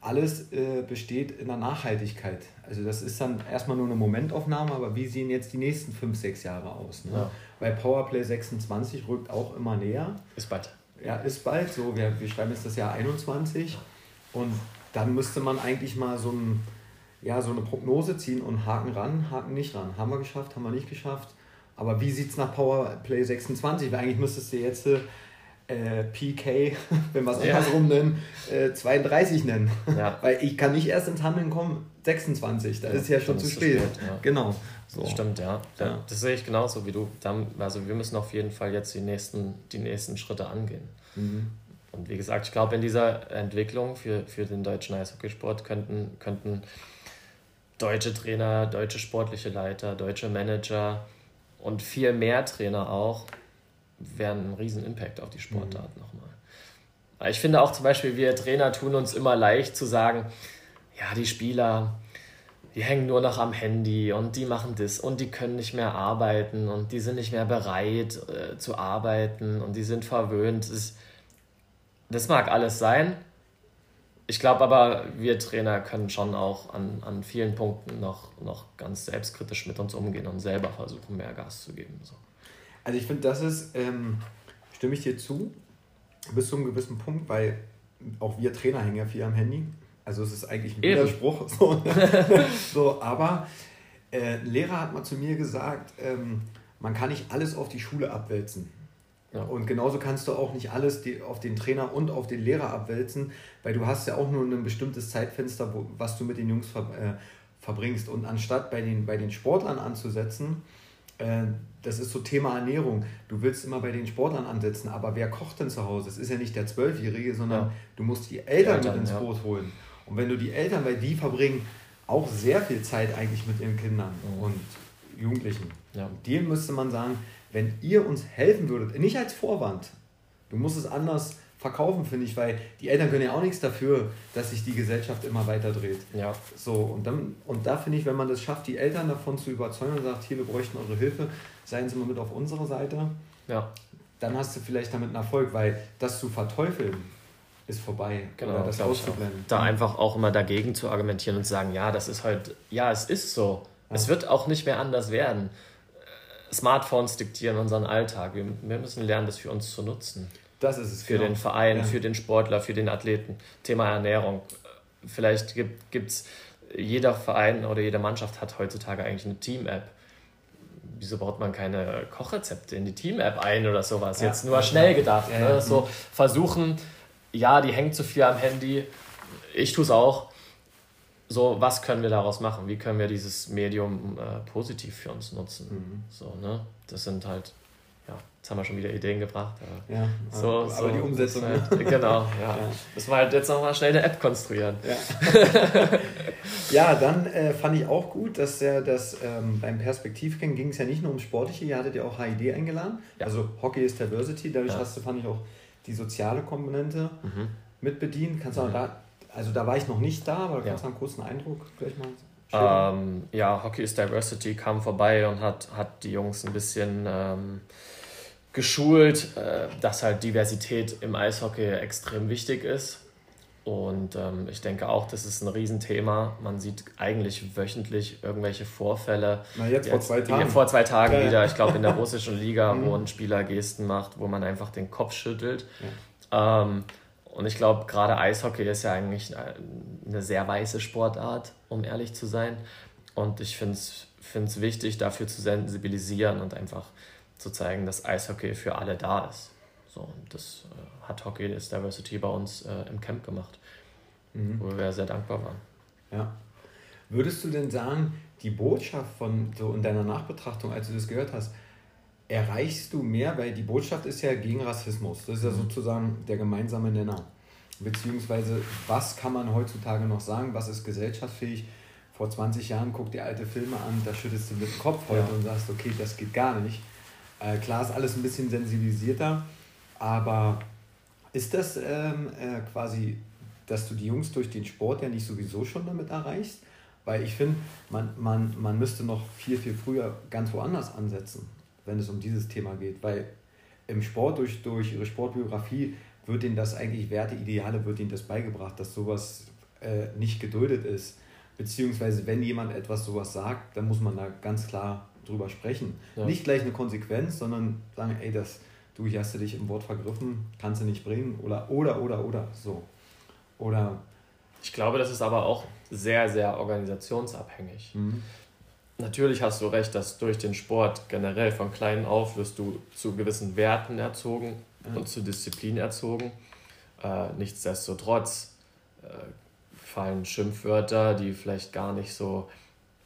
alles äh, besteht in der Nachhaltigkeit. Also das ist dann erstmal nur eine Momentaufnahme, aber wie sehen jetzt die nächsten fünf, sechs Jahre aus? Ne? Ja. Weil Powerplay 26 rückt auch immer näher. Ist bald. Ja, ist bald. So, wir, wir schreiben jetzt das Jahr 21 und dann müsste man eigentlich mal so, ein, ja, so eine Prognose ziehen und Haken ran, Haken nicht ran. Haben wir geschafft, haben wir nicht geschafft. Aber wie sieht es nach Powerplay 26? Weil eigentlich müsstest du jetzt äh, PK, wenn wir es ja. andersrum nennen, äh, 32 nennen. Ja. Weil ich kann nicht erst ins Handeln kommen, 26. Da ja, ist ja schon zu spät. Spät. Genau. So. Stimmt, ja. ja. Das sehe ich genauso wie du. Also wir müssen auf jeden Fall jetzt die nächsten, die nächsten Schritte angehen. Mhm. Und wie gesagt, ich glaube, in dieser Entwicklung für, für den deutschen Eishockeysport könnten, könnten deutsche Trainer, deutsche sportliche Leiter, deutsche Manager und viel mehr Trainer auch wären einen riesen Impact auf die Sportart mhm. nochmal. Ich finde auch zum Beispiel, wir Trainer tun uns immer leicht zu sagen, ja, die Spieler, die hängen nur noch am Handy und die machen das und die können nicht mehr arbeiten und die sind nicht mehr bereit äh, zu arbeiten und die sind verwöhnt. Das das mag alles sein. Ich glaube aber, wir Trainer können schon auch an, an vielen Punkten noch, noch ganz selbstkritisch mit uns umgehen und selber versuchen, mehr Gas zu geben. So. Also ich finde, das ist, ähm, stimme ich dir zu, bis zu einem gewissen Punkt, weil auch wir Trainer hängen ja viel am Handy. Also es ist eigentlich ein Widerspruch. So, so aber äh, ein Lehrer hat mal zu mir gesagt, ähm, man kann nicht alles auf die Schule abwälzen. Ja. Und genauso kannst du auch nicht alles die, auf den Trainer und auf den Lehrer abwälzen, weil du hast ja auch nur ein bestimmtes Zeitfenster, wo, was du mit den Jungs ver, äh, verbringst. Und anstatt bei den, bei den Sportlern anzusetzen, äh, das ist so Thema Ernährung. Du willst immer bei den Sportlern ansetzen, aber wer kocht denn zu Hause? Es ist ja nicht der Zwölfjährige, sondern ja. du musst die Eltern, Eltern mit ins ja. Boot holen. Und wenn du die Eltern, weil die verbringen auch sehr viel Zeit eigentlich mit ihren Kindern mhm. und Jugendlichen. Ja. Und dem müsste man sagen, wenn ihr uns helfen würdet, nicht als Vorwand, du musst es anders verkaufen, finde ich, weil die Eltern können ja auch nichts dafür, dass sich die Gesellschaft immer weiter dreht. Ja. So, und, dann, und da finde ich, wenn man das schafft, die Eltern davon zu überzeugen und sagt, hier, wir bräuchten eure Hilfe, seien Sie mal mit auf unserer Seite, ja. dann hast du vielleicht damit einen Erfolg, weil das zu verteufeln, ist vorbei. Genau, oder das auszublenden. Da einfach auch immer dagegen zu argumentieren und zu sagen, ja, das ist halt, ja, es ist so. Ja. Es wird auch nicht mehr anders werden. Smartphones diktieren unseren Alltag. Wir, wir müssen lernen, das für uns zu nutzen. Das ist es. Für genau. den Verein, ja. für den Sportler, für den Athleten. Thema Ernährung. Vielleicht gibt es, jeder Verein oder jede Mannschaft hat heutzutage eigentlich eine Team-App. Wieso baut man keine Kochrezepte in die Team-App ein oder sowas? Ja. Jetzt nur schnell gedacht. Ne? So versuchen, ja, die hängt zu viel am Handy. Ich tue es auch so, was können wir daraus machen? Wie können wir dieses Medium äh, positiv für uns nutzen? Mhm. So, ne? Das sind halt, ja, jetzt haben wir schon wieder Ideen gebracht. Aber ja, so, aber, so, die Umsetzung. Halt, genau, ja. ja. Müssen wir halt jetzt nochmal schnell eine App konstruieren. Ja. ja, dann äh, fand ich auch gut, dass er das ähm, beim Perspektivgang ging es ja nicht nur ums Sportliche, ihr hattet ja auch HID eingeladen. Ja. Also Hockey ist Diversity, dadurch hast du, fand ich auch die soziale Komponente mhm. mit bedient. Kannst du mhm. da, also da war ich noch nicht da, aber kannst du einen kurzen Eindruck gleich mal ähm, ja, Hockey is Diversity kam vorbei und hat, hat die Jungs ein bisschen ähm, geschult, äh, dass halt Diversität im Eishockey extrem wichtig ist. Und ähm, ich denke auch, das ist ein Riesenthema. Man sieht eigentlich wöchentlich irgendwelche Vorfälle. Na, jetzt, vor zwei Tagen. Vor zwei Tagen ja, wieder, ich glaube, in der russischen Liga, wo mhm. ein Spieler Gesten macht, wo man einfach den Kopf schüttelt. Ja. Ähm, und ich glaube, gerade Eishockey ist ja eigentlich eine sehr weiße Sportart, um ehrlich zu sein. Und ich finde es wichtig, dafür zu sensibilisieren und einfach zu zeigen, dass Eishockey für alle da ist. So, und das äh, hat Hockey is Diversity bei uns äh, im Camp gemacht, mhm. wo wir sehr dankbar waren. Ja. Würdest du denn sagen, die Botschaft von so in deiner Nachbetrachtung, als du das gehört hast, erreichst du mehr, weil die Botschaft ist ja gegen Rassismus. Das ist ja mhm. sozusagen der gemeinsame Nenner. Beziehungsweise, was kann man heutzutage noch sagen, was ist gesellschaftsfähig? Vor 20 Jahren guck dir alte Filme an, da schüttest du mit dem Kopf heute ja. und sagst, okay, das geht gar nicht. Äh, klar ist alles ein bisschen sensibilisierter, aber ist das ähm, äh, quasi, dass du die Jungs durch den Sport ja nicht sowieso schon damit erreichst? Weil ich finde, man, man, man müsste noch viel, viel früher ganz woanders ansetzen, wenn es um dieses Thema geht. Weil im Sport, durch, durch ihre Sportbiografie, wird ihnen das eigentlich, Werte, Ideale, wird ihnen das beigebracht, dass sowas äh, nicht geduldet ist. Beziehungsweise, wenn jemand etwas sowas sagt, dann muss man da ganz klar drüber sprechen. Ja. Nicht gleich eine Konsequenz, sondern sagen, ey, das, du, hier hast du dich im Wort vergriffen, kannst du nicht bringen oder, oder, oder, oder, so. Oder. Ich glaube, das ist aber auch sehr, sehr organisationsabhängig. Mhm. Natürlich hast du recht, dass durch den Sport generell von klein auf wirst du zu gewissen Werten erzogen ja. und zu Disziplin erzogen. Äh, nichtsdestotrotz äh, fallen Schimpfwörter, die vielleicht gar nicht so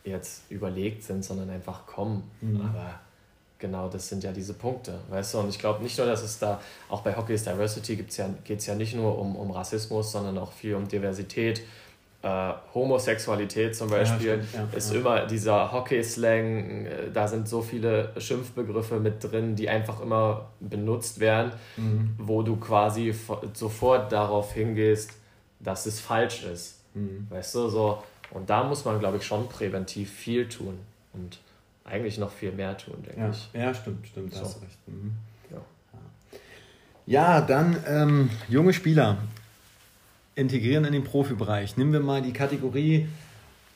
jetzt überlegt sind, sondern einfach kommen. Mhm. Aber genau das sind ja diese Punkte, weißt du? Und ich glaube nicht nur, dass es da, auch bei Hockey is Diversity ja, geht es ja nicht nur um, um Rassismus, sondern auch viel um Diversität. Äh, Homosexualität zum Beispiel ja, ja, ist ja. immer dieser Hockey-Slang, äh, da sind so viele Schimpfbegriffe mit drin, die einfach immer benutzt werden, mhm. wo du quasi sofort darauf hingehst, dass es falsch ist. Mhm. Weißt du, so und da muss man, glaube ich, schon präventiv viel tun und eigentlich noch viel mehr tun, denke ja. ich. Ja, stimmt, stimmt, so. hast recht. Mhm. Ja. ja, dann ähm, junge Spieler integrieren in den Profibereich. Nehmen wir mal die Kategorie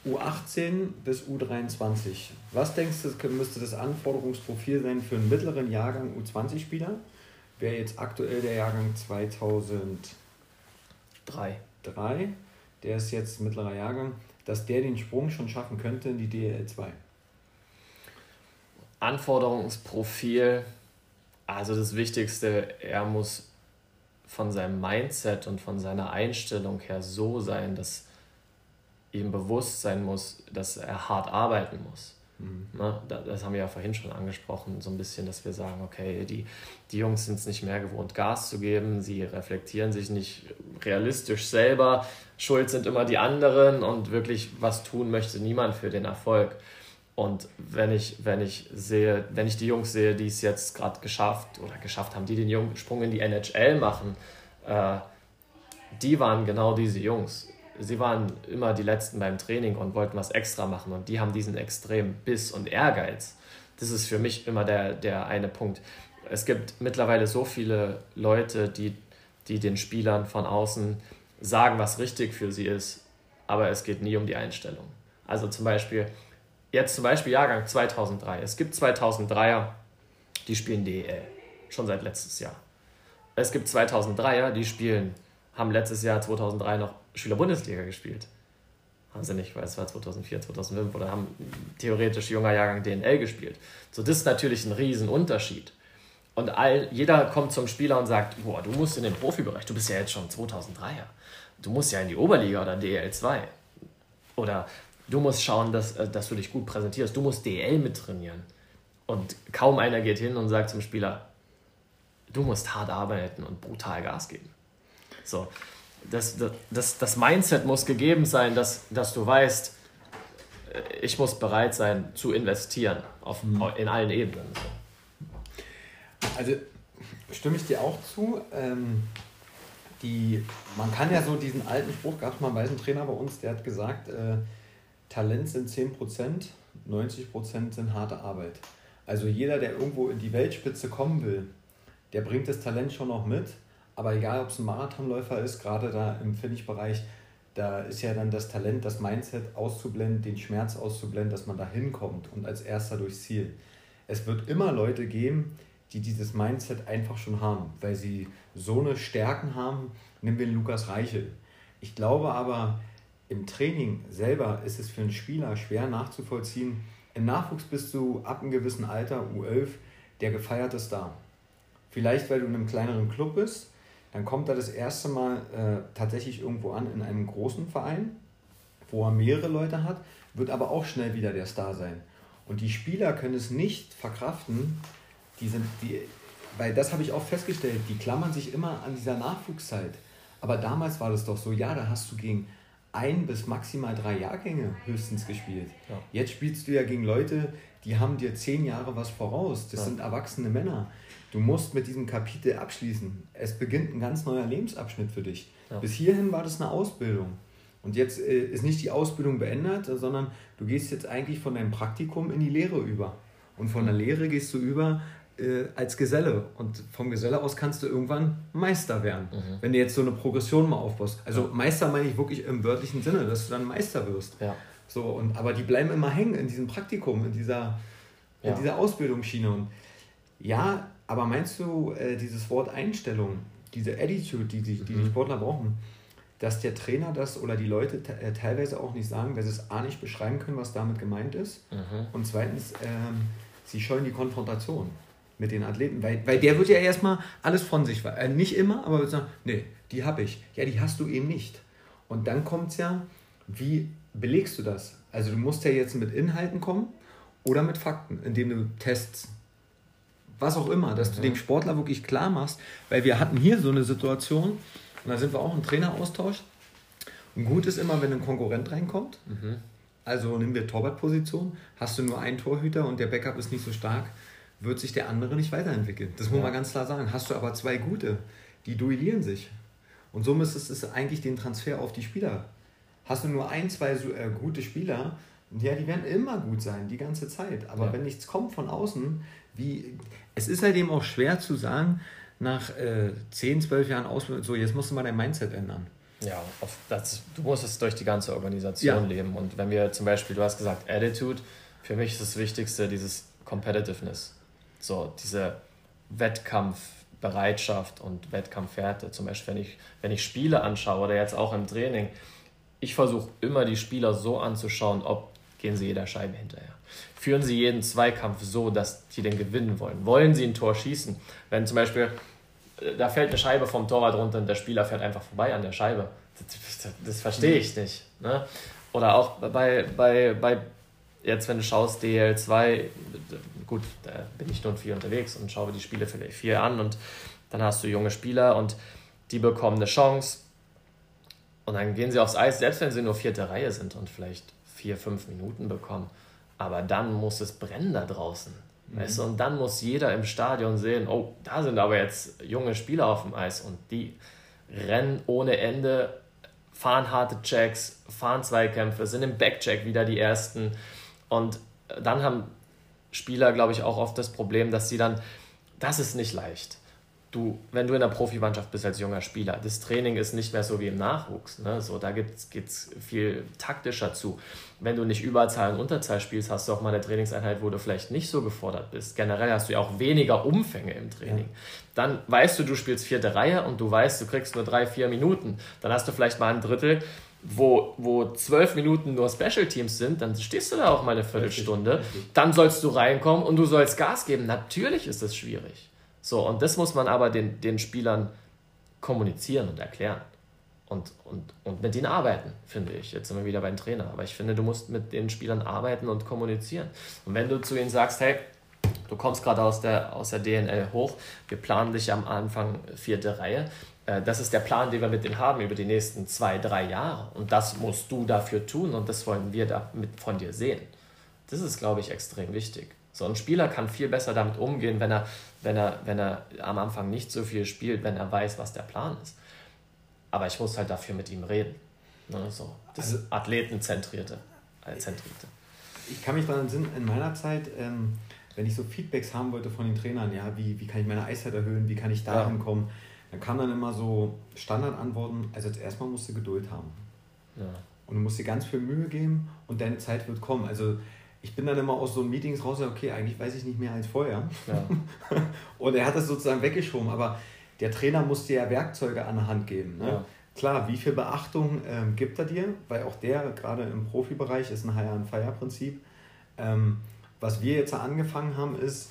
U18 bis U23. Was denkst du, müsste das Anforderungsprofil sein für einen mittleren Jahrgang U20-Spieler? Wäre jetzt aktuell der Jahrgang 2003. Drei. Der ist jetzt mittlerer Jahrgang dass der den Sprung schon schaffen könnte in die DL2? Anforderungsprofil, also das Wichtigste, er muss von seinem Mindset und von seiner Einstellung her so sein, dass ihm bewusst sein muss, dass er hart arbeiten muss. Mhm. Na, das haben wir ja vorhin schon angesprochen, so ein bisschen, dass wir sagen, okay, die, die Jungs sind es nicht mehr gewohnt, Gas zu geben, sie reflektieren sich nicht realistisch selber, schuld sind immer die anderen und wirklich was tun möchte niemand für den Erfolg. Und wenn ich, wenn ich sehe, wenn ich die Jungs sehe, die es jetzt gerade geschafft oder geschafft haben, die den Sprung in die NHL machen, äh, die waren genau diese Jungs sie waren immer die Letzten beim Training und wollten was extra machen und die haben diesen extremen Biss und Ehrgeiz. Das ist für mich immer der, der eine Punkt. Es gibt mittlerweile so viele Leute, die, die den Spielern von außen sagen, was richtig für sie ist, aber es geht nie um die Einstellung. Also zum Beispiel, jetzt zum Beispiel Jahrgang 2003. Es gibt 2003er, die spielen DEL, schon seit letztes Jahr. Es gibt 2003er, die spielen, haben letztes Jahr 2003 noch Schüler-Bundesliga gespielt. Haben sie nicht, weil es war 2004, 2005 oder haben theoretisch junger Jahrgang DNL gespielt. So, das ist natürlich ein Riesenunterschied. Und all, jeder kommt zum Spieler und sagt, boah, du musst in den Profibereich, du bist ja jetzt schon 2003er. Du musst ja in die Oberliga oder DL2. Oder du musst schauen, dass, äh, dass du dich gut präsentierst. Du musst DL mittrainieren. Und kaum einer geht hin und sagt zum Spieler, du musst hart arbeiten und brutal Gas geben. So, das, das, das Mindset muss gegeben sein, dass, dass du weißt, äh, ich muss bereit sein zu investieren auf, mhm. in allen Ebenen. Also stimme ich dir auch zu. Ähm, die, man kann ja so diesen alten Spruch, gab es mal einen weißen Trainer bei uns, der hat gesagt, äh, Talent sind 10%, 90% sind harte Arbeit. Also jeder, der irgendwo in die Weltspitze kommen will, der bringt das Talent schon noch mit. Aber egal, ob es ein Marathonläufer ist, gerade da im Finish-Bereich, da ist ja dann das Talent, das Mindset auszublenden, den Schmerz auszublenden, dass man da hinkommt und als erster durchs Ziel. Es wird immer Leute geben, die dieses Mindset einfach schon haben, weil sie so eine Stärken haben. Nehmen wir Lukas Reichel. Ich glaube aber, im Training selber ist es für einen Spieler schwer nachzuvollziehen. Im Nachwuchs bist du ab einem gewissen Alter, U11, der gefeierte Star. Vielleicht, weil du in einem kleineren Club bist, dann kommt er das erste Mal äh, tatsächlich irgendwo an in einem großen Verein, wo er mehrere Leute hat, wird aber auch schnell wieder der Star sein. Und die Spieler können es nicht verkraften, die sind, die, weil das habe ich auch festgestellt, die klammern sich immer an dieser Nachwuchszeit. Aber damals war das doch so, ja, da hast du gegen ein bis maximal drei Jahrgänge höchstens gespielt. Ja. Jetzt spielst du ja gegen Leute, die haben dir zehn Jahre was voraus. Das ja. sind erwachsene Männer. Du musst mit diesem Kapitel abschließen. Es beginnt ein ganz neuer Lebensabschnitt für dich. Ja. Bis hierhin war das eine Ausbildung. Und jetzt äh, ist nicht die Ausbildung beendet, sondern du gehst jetzt eigentlich von deinem Praktikum in die Lehre über. Und von der. Lehre gehst du über äh, als Geselle. Und vom Geselle aus kannst du irgendwann Meister werden. Mhm. Wenn du jetzt so eine Progression mal aufbaust. Also ja. Meister meine ich wirklich im wörtlichen Sinne, dass du dann Meister wirst. Ja. So, und, aber die bleiben immer hängen in diesem Praktikum, in dieser, ja. in dieser Ausbildungsschiene. Und ja, aber meinst du, äh, dieses Wort Einstellung, diese Attitude, die die, die, mhm. die Sportler brauchen, dass der Trainer das oder die Leute äh, teilweise auch nicht sagen, weil sie es A nicht beschreiben können, was damit gemeint ist. Mhm. Und zweitens, ähm, sie scheuen die Konfrontation mit den Athleten, weil, weil der wird ja erstmal alles von sich, äh, nicht immer, aber wird sagen, nee, die habe ich. Ja, die hast du eben nicht. Und dann kommt es ja, wie belegst du das? Also du musst ja jetzt mit Inhalten kommen oder mit Fakten, indem du Tests, was auch immer, dass mhm. du dem Sportler wirklich klar machst, weil wir hatten hier so eine Situation, und da sind wir auch im Traineraustausch. Und gut ist immer, wenn ein Konkurrent reinkommt, mhm. also nehmen wir Torwartposition, hast du nur einen Torhüter und der Backup ist nicht so stark, wird sich der andere nicht weiterentwickeln. Das muss man ganz klar sagen. Hast du aber zwei gute, die duellieren sich. Und somit ist es eigentlich den Transfer auf die Spieler. Hast du nur ein, zwei so, äh, gute Spieler, ja, die werden immer gut sein, die ganze Zeit. Aber ja. wenn nichts kommt von außen, wie. Es ist halt eben auch schwer zu sagen, nach äh, 10, 12 Jahren Ausbildung, so jetzt musst du mal dein Mindset ändern. Ja, das, du musst es durch die ganze Organisation ja. leben. Und wenn wir zum Beispiel, du hast gesagt, Attitude, für mich ist das Wichtigste dieses Competitiveness. So, diese Wettkampfbereitschaft und Wettkampfwerte. Zum Beispiel, wenn ich, wenn ich Spiele anschaue oder jetzt auch im Training, ich versuche immer die Spieler so anzuschauen, ob gehen sie jeder Scheibe hinterher. Führen sie jeden Zweikampf so, dass sie den gewinnen wollen. Wollen sie ein Tor schießen? Wenn zum Beispiel äh, da fällt eine Scheibe vom Torwart runter und der Spieler fährt einfach vorbei an der Scheibe. Das, das, das verstehe ich nicht. Ne? Oder auch bei, bei, bei jetzt, wenn du schaust, DL2, gut, da bin ich nur viel unterwegs und schaue die Spiele vielleicht viel an und dann hast du junge Spieler und die bekommen eine Chance und dann gehen sie aufs Eis, selbst wenn sie nur vierte Reihe sind und vielleicht vier, fünf Minuten bekommen. Aber dann muss es brennen da draußen. Mhm. Weißt du? Und dann muss jeder im Stadion sehen, oh, da sind aber jetzt junge Spieler auf dem Eis und die rennen ohne Ende, fahren harte Checks, fahren Zweikämpfe, sind im Backcheck wieder die Ersten. Und dann haben Spieler, glaube ich, auch oft das Problem, dass sie dann, das ist nicht leicht. Du, wenn du in der Profimannschaft bist als junger Spieler, das Training ist nicht mehr so wie im Nachwuchs. Ne? So, da geht es viel taktischer zu. Wenn du nicht Überzahl und Unterzahl spielst, hast du auch mal eine Trainingseinheit, wo du vielleicht nicht so gefordert bist. Generell hast du ja auch weniger Umfänge im Training. Ja. Dann weißt du, du spielst vierte Reihe und du weißt, du kriegst nur drei, vier Minuten. Dann hast du vielleicht mal ein Drittel, wo, wo zwölf Minuten nur Special Teams sind, dann stehst du da auch mal eine Viertelstunde. Dann sollst du reinkommen und du sollst Gas geben. Natürlich ist das schwierig. So, und das muss man aber den, den Spielern kommunizieren und erklären. Und, und, und mit ihnen arbeiten, finde ich. Jetzt sind wir wieder beim Trainer. Aber ich finde, du musst mit den Spielern arbeiten und kommunizieren. Und wenn du zu ihnen sagst, hey, du kommst gerade aus der, aus der DNL hoch, wir planen dich am Anfang vierte Reihe. Äh, das ist der Plan, den wir mit denen haben über die nächsten zwei, drei Jahre. Und das musst du dafür tun und das wollen wir da mit von dir sehen. Das ist, glaube ich, extrem wichtig. So ein Spieler kann viel besser damit umgehen, wenn er, wenn er, wenn er am Anfang nicht so viel spielt, wenn er weiß, was der Plan ist. Aber ich muss halt dafür mit ihm reden. Ne, so. Das also, Athletenzentrierte. Äh, zentrierte. Ich kann mich daran erinnern, in meiner Zeit, ähm, wenn ich so Feedbacks haben wollte von den Trainern, ja, wie, wie kann ich meine Eiszeit erhöhen, wie kann ich da hinkommen, ja. Dann kamen dann immer so Standardantworten, also jetzt erstmal musst du Geduld haben. Ja. Und du musst dir ganz viel Mühe geben und deine Zeit wird kommen. Also ich bin dann immer aus so Meetings raus, okay, eigentlich weiß ich nicht mehr als vorher. Ja. und er hat das sozusagen weggeschoben, aber der Trainer muss dir ja Werkzeuge an der Hand geben. Ne? Ja. Klar, wie viel Beachtung ähm, gibt er dir? Weil auch der, gerade im Profibereich, ist ein Hire-and-Fire-Prinzip. Ähm, was wir jetzt angefangen haben, ist,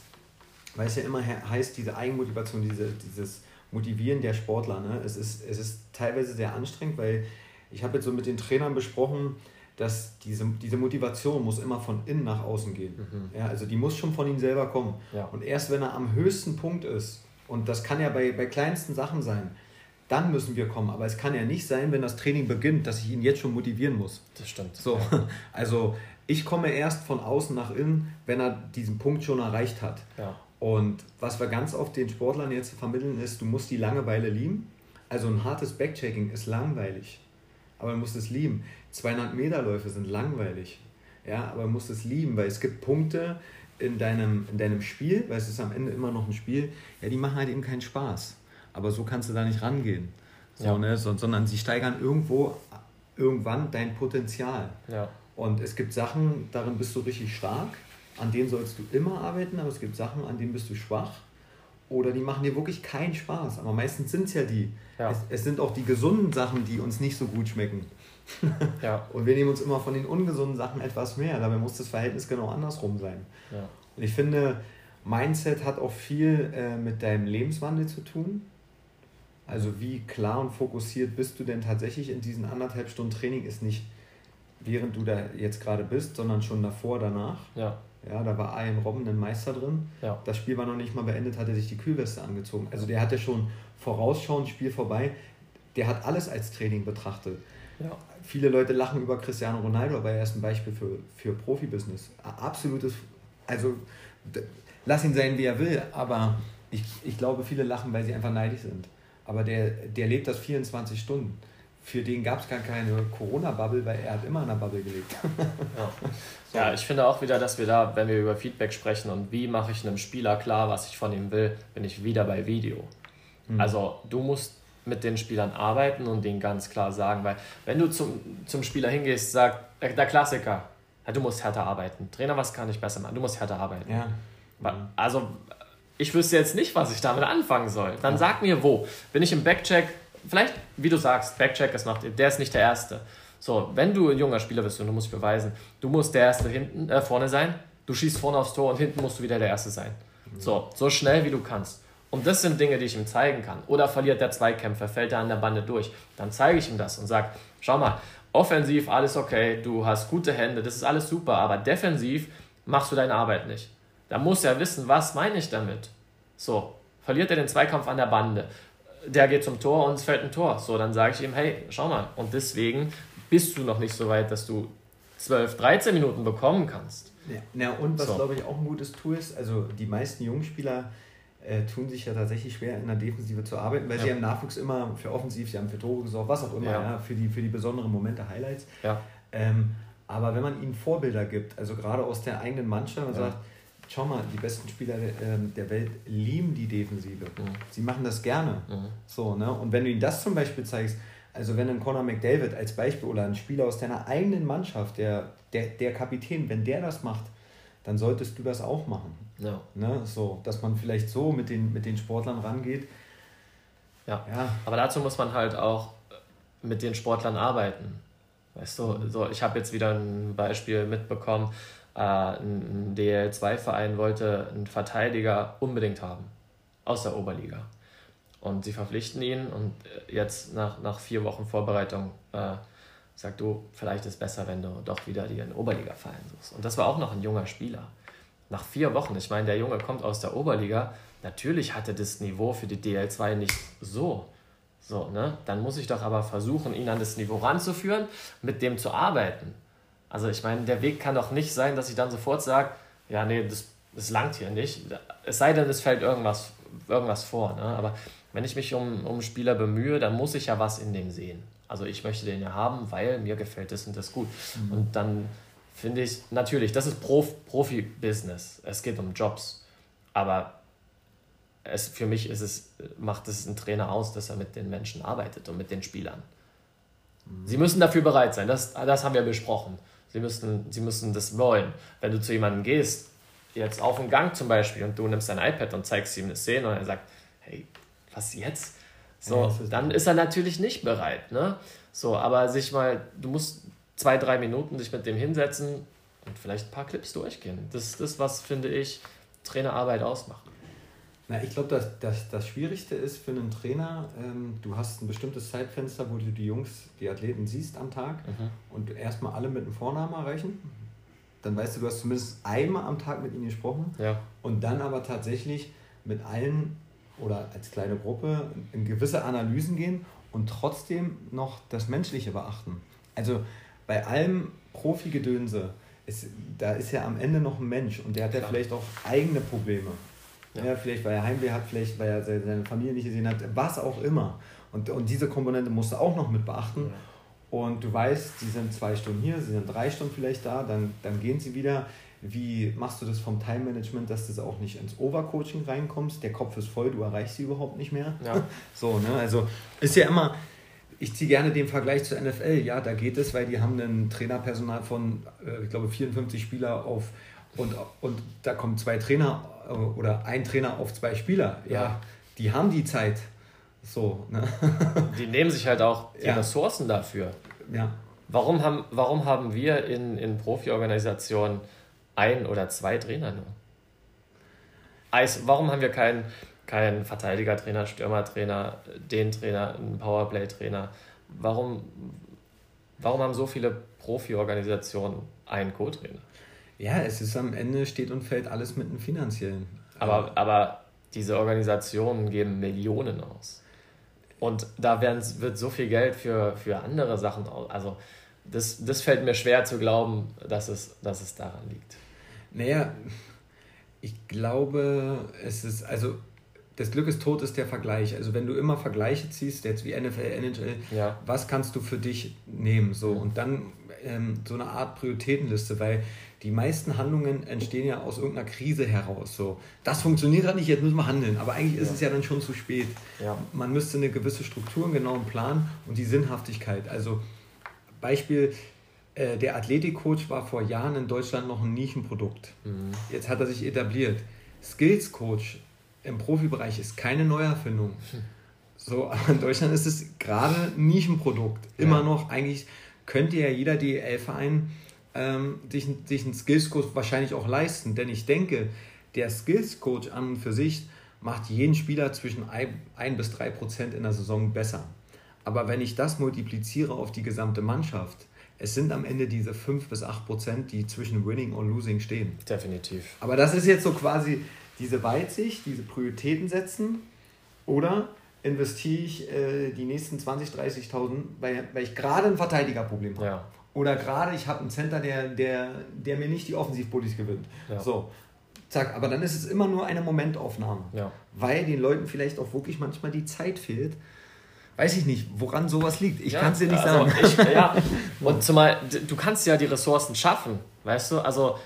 weil es ja immer heißt, diese Eigenmotivation, diese, dieses Motivieren der Sportler. Ne? Es, ist, es ist teilweise sehr anstrengend, weil ich habe jetzt so mit den Trainern besprochen, dass diese, diese Motivation muss immer von innen nach außen gehen. Mhm. Ja, also die muss schon von ihm selber kommen. Ja. Und erst wenn er am höchsten Punkt ist, und das kann ja bei, bei kleinsten Sachen sein, dann müssen wir kommen. Aber es kann ja nicht sein, wenn das Training beginnt, dass ich ihn jetzt schon motivieren muss. Das stimmt. So, also ich komme erst von außen nach innen, wenn er diesen Punkt schon erreicht hat. Ja. Und was wir ganz oft den Sportlern jetzt vermitteln ist, du musst die Langeweile lieben. Also ein hartes Backchecking ist langweilig, aber du musst es lieben. 200 Meter Läufe sind langweilig, ja, aber du musst es lieben, weil es gibt Punkte in deinem, in deinem Spiel, weil es ist am Ende immer noch ein Spiel, ja, die machen halt eben keinen Spaß. Aber so kannst du da nicht rangehen. So, ja. ne? so, sondern sie steigern irgendwo, irgendwann dein Potenzial. Ja. Und es gibt Sachen, darin bist du richtig stark, an denen sollst du immer arbeiten, aber es gibt Sachen, an denen bist du schwach oder die machen dir wirklich keinen Spaß. Aber meistens sind es ja die. Ja. Es, es, sind auch die gesunden Sachen, die uns nicht so gut schmecken. ja. Und wir nehmen uns immer von den ungesunden Sachen etwas mehr. Dabei muss das Verhältnis genau andersrum sein. Ja. Und ich finde, Mindset hat auch viel äh, mit deinem Lebenswandel zu tun. Also wie klar und fokussiert bist du denn tatsächlich in diesen anderthalb Stunden Training ist nicht während du da jetzt gerade bist, sondern schon davor, danach. Ja. Ja, da war ein Robben, ein Meister drin. Ja. Das Spiel war noch nicht mal beendet, hat er sich die Kühlweste angezogen. Also der hatte schon vorausschauend Spiel vorbei. Der hat alles als Training betrachtet. Ja. Viele Leute lachen über Cristiano Ronaldo, aber er ist ein Beispiel für, für Profibusiness. Absolutes, also lass ihn sein, wie er will, aber ich, ich glaube, viele lachen, weil sie einfach neidisch sind. Aber der, der lebt das 24 Stunden für den gab es gar keine Corona-Bubble, weil er hat immer in einer Bubble gelebt. ja. So. ja, ich finde auch wieder, dass wir da, wenn wir über Feedback sprechen und wie mache ich einem Spieler klar, was ich von ihm will, bin ich wieder bei Video. Mhm. Also du musst mit den Spielern arbeiten und denen ganz klar sagen, weil wenn du zum, zum Spieler hingehst, sagt der Klassiker, ja, du musst härter arbeiten. Trainer, was kann ich besser machen? Du musst härter arbeiten. Ja. Also ich wüsste jetzt nicht, was ich damit anfangen soll. Dann sag mir wo. Bin ich im Backcheck vielleicht, wie du sagst, Backcheckers macht, der ist nicht der Erste. So, wenn du ein junger Spieler bist und du musst beweisen, du musst der Erste hinten, äh, vorne sein, du schießt vorne aufs Tor und hinten musst du wieder der Erste sein. Mhm. So, so schnell wie du kannst. Und das sind Dinge, die ich ihm zeigen kann. Oder verliert der Zweikämpfer, fällt er an der Bande durch. Dann zeige ich ihm das und sage, schau mal, offensiv alles okay, du hast gute Hände, das ist alles super, aber defensiv machst du deine Arbeit nicht. Da muss er wissen, was meine ich damit. So, verliert er den Zweikampf an der Bande, der geht zum Tor und es fällt ein Tor. So, dann sage ich ihm, hey, schau mal. Und deswegen bist du noch nicht so weit, dass du 12, 13 Minuten bekommen kannst. Ja, ja und was so. glaube ich auch ein gutes Tool ist, also die meisten Jungspieler äh, tun sich ja tatsächlich schwer in der Defensive zu arbeiten, weil ja. sie im Nachwuchs immer für offensiv, sie haben für Tore gesorgt, was auch immer, ja. ja für, die, für die besonderen Momente, Highlights. Ja. Ähm, aber wenn man ihnen Vorbilder gibt, also gerade aus der eigenen Mannschaft und sagt, schau mal, die besten Spieler ähm, der Welt lieben die Defensive. Mhm. Sie machen das gerne. Mhm. So, ne? Und wenn du ihnen das zum Beispiel zeigst, also wenn ein Conor McDavid als Beispiel oder ein Spieler aus deiner eigenen Mannschaft, der, der, der Kapitän, wenn der das macht, dann solltest du das auch machen. Ja. Ne? So, dass man vielleicht so mit den, mit den Sportlern rangeht. Ja. ja. Aber dazu muss man halt auch mit den Sportlern arbeiten. Weißt du, so, ich habe jetzt wieder ein Beispiel mitbekommen, ein DL2-Verein wollte einen Verteidiger unbedingt haben aus der Oberliga. Und sie verpflichten ihn und jetzt nach, nach vier Wochen Vorbereitung äh, sagt du, vielleicht ist es besser, wenn du doch wieder dir einen Oberliga-Verein suchst. Und das war auch noch ein junger Spieler. nach vier Wochen, ich meine, der Junge kommt aus der Oberliga, natürlich hatte das Niveau für die DL2 nicht so. So, ne? Dann muss ich doch aber versuchen, ihn an das Niveau ranzuführen, mit dem zu arbeiten. Also ich meine, der Weg kann doch nicht sein, dass ich dann sofort sage, ja, nee, das, das langt hier nicht. Es sei denn, es fällt irgendwas, irgendwas vor. Ne? Aber wenn ich mich um, um Spieler bemühe, dann muss ich ja was in dem sehen. Also ich möchte den ja haben, weil mir gefällt das und das gut. Mhm. Und dann finde ich, natürlich, das ist Prof, Profi-Business. Es geht um Jobs. Aber es, für mich ist es, macht es ein Trainer aus, dass er mit den Menschen arbeitet und mit den Spielern. Mhm. Sie müssen dafür bereit sein, das, das haben wir besprochen. Sie müssen, sie müssen das wollen. Wenn du zu jemandem gehst, jetzt auf den Gang zum Beispiel, und du nimmst dein iPad und zeigst ihm eine Szene und er sagt, hey, was jetzt? So, dann ist er natürlich nicht bereit. Ne? So, aber sich mal, du musst zwei, drei Minuten sich mit dem hinsetzen und vielleicht ein paar Clips durchgehen. Das ist das, was, finde ich, Trainerarbeit ausmacht. Na, ich glaube, das, das, das Schwierigste ist für einen Trainer, ähm, du hast ein bestimmtes Zeitfenster, wo du die Jungs, die Athleten siehst am Tag mhm. und erstmal alle mit einem Vornamen erreichen. Dann weißt du, du hast zumindest einmal am Tag mit ihnen gesprochen. Ja. Und dann aber tatsächlich mit allen oder als kleine Gruppe in gewisse Analysen gehen und trotzdem noch das Menschliche beachten. Also bei allem Profi-Gedönse, da ist ja am Ende noch ein Mensch und der hat ja vielleicht auch eigene Probleme. Ja. ja. vielleicht weil er Heimweh hat, vielleicht weil er seine Familie nicht gesehen hat, was auch immer. Und, und diese Komponente musst du auch noch mit beachten. Ja. Und du weißt, sie sind zwei Stunden hier, sie sind drei Stunden vielleicht da, dann, dann gehen sie wieder. Wie machst du das vom Time-Management, dass du auch nicht ins Overcoaching reinkommst? Der Kopf ist voll, du erreichst sie überhaupt nicht mehr. Ja. So, ne? Also ist ja immer, ich ziehe gerne den Vergleich zur NFL. Ja, da geht es, weil die haben ein Trainerpersonal von, äh, ich glaube, 54 Spieler auf und, und da kommen zwei Trainer äh, oder ein Trainer auf zwei Spieler. Ja, ja. die haben die Zeit. So, ne? Die nehmen sich halt auch die ja. Ressourcen dafür. Ja. Warum haben, warum haben wir in, in Profi-Organisationen ein oder zwei Trainer nur? Eis, warum haben wir keinen kein Verteidiger-Trainer, Stürmer-Trainer, den Trainer, einen Powerplay-Trainer? Warum, warum haben so viele Profi-Organisationen einen Co-Trainer? Ja, es ist am Ende steht und fällt alles mit dem finanziellen. Aber, aber diese Organisationen geben Millionen aus. Und da werden, wird so viel Geld für, für andere Sachen aus. Also das, das fällt mir schwer zu glauben, dass es, dass es daran liegt. Naja, ich glaube, es ist, also das Glück ist tot ist der Vergleich. Also wenn du immer Vergleiche ziehst, jetzt wie NFL, NHL, ja. was kannst du für dich nehmen? So und dann ähm, so eine Art Prioritätenliste, weil die meisten Handlungen entstehen ja aus irgendeiner Krise heraus. So, das funktioniert gerade nicht, jetzt müssen wir handeln. Aber eigentlich ist ja. es ja dann schon zu spät. Ja. Man müsste eine gewisse Struktur, einen genauen Plan und die Sinnhaftigkeit. Also Beispiel, äh, der Athletikcoach war vor Jahren in Deutschland noch ein Nischenprodukt. Mhm. Jetzt hat er sich etabliert. Skills Coach im Profibereich ist keine Neuerfindung. Hm. So, in Deutschland ist es gerade ein Nischenprodukt. Immer ja. noch, eigentlich könnte ja jeder DEL-Verein ähm, sich, sich einen Skills-Coach wahrscheinlich auch leisten. Denn ich denke, der Skills-Coach an und für sich macht jeden Spieler zwischen 1 bis 3 Prozent in der Saison besser. Aber wenn ich das multipliziere auf die gesamte Mannschaft, es sind am Ende diese 5 bis 8 Prozent, die zwischen Winning und Losing stehen. Definitiv. Aber das ist jetzt so quasi diese Weitsicht, diese Prioritäten setzen oder investiere ich äh, die nächsten 20.000, 30.000, weil, weil ich gerade ein Verteidigerproblem habe. Ja. Oder gerade ich habe einen Center, der, der, der mir nicht die Offensivbullies gewinnt. Ja. So, zack, aber dann ist es immer nur eine Momentaufnahme. Ja. Weil den Leuten vielleicht auch wirklich manchmal die Zeit fehlt. Weiß ich nicht, woran sowas liegt. Ich ja, kann es dir nicht also sagen. Ich, ja. Und zumal, du kannst ja die Ressourcen schaffen, weißt du? Also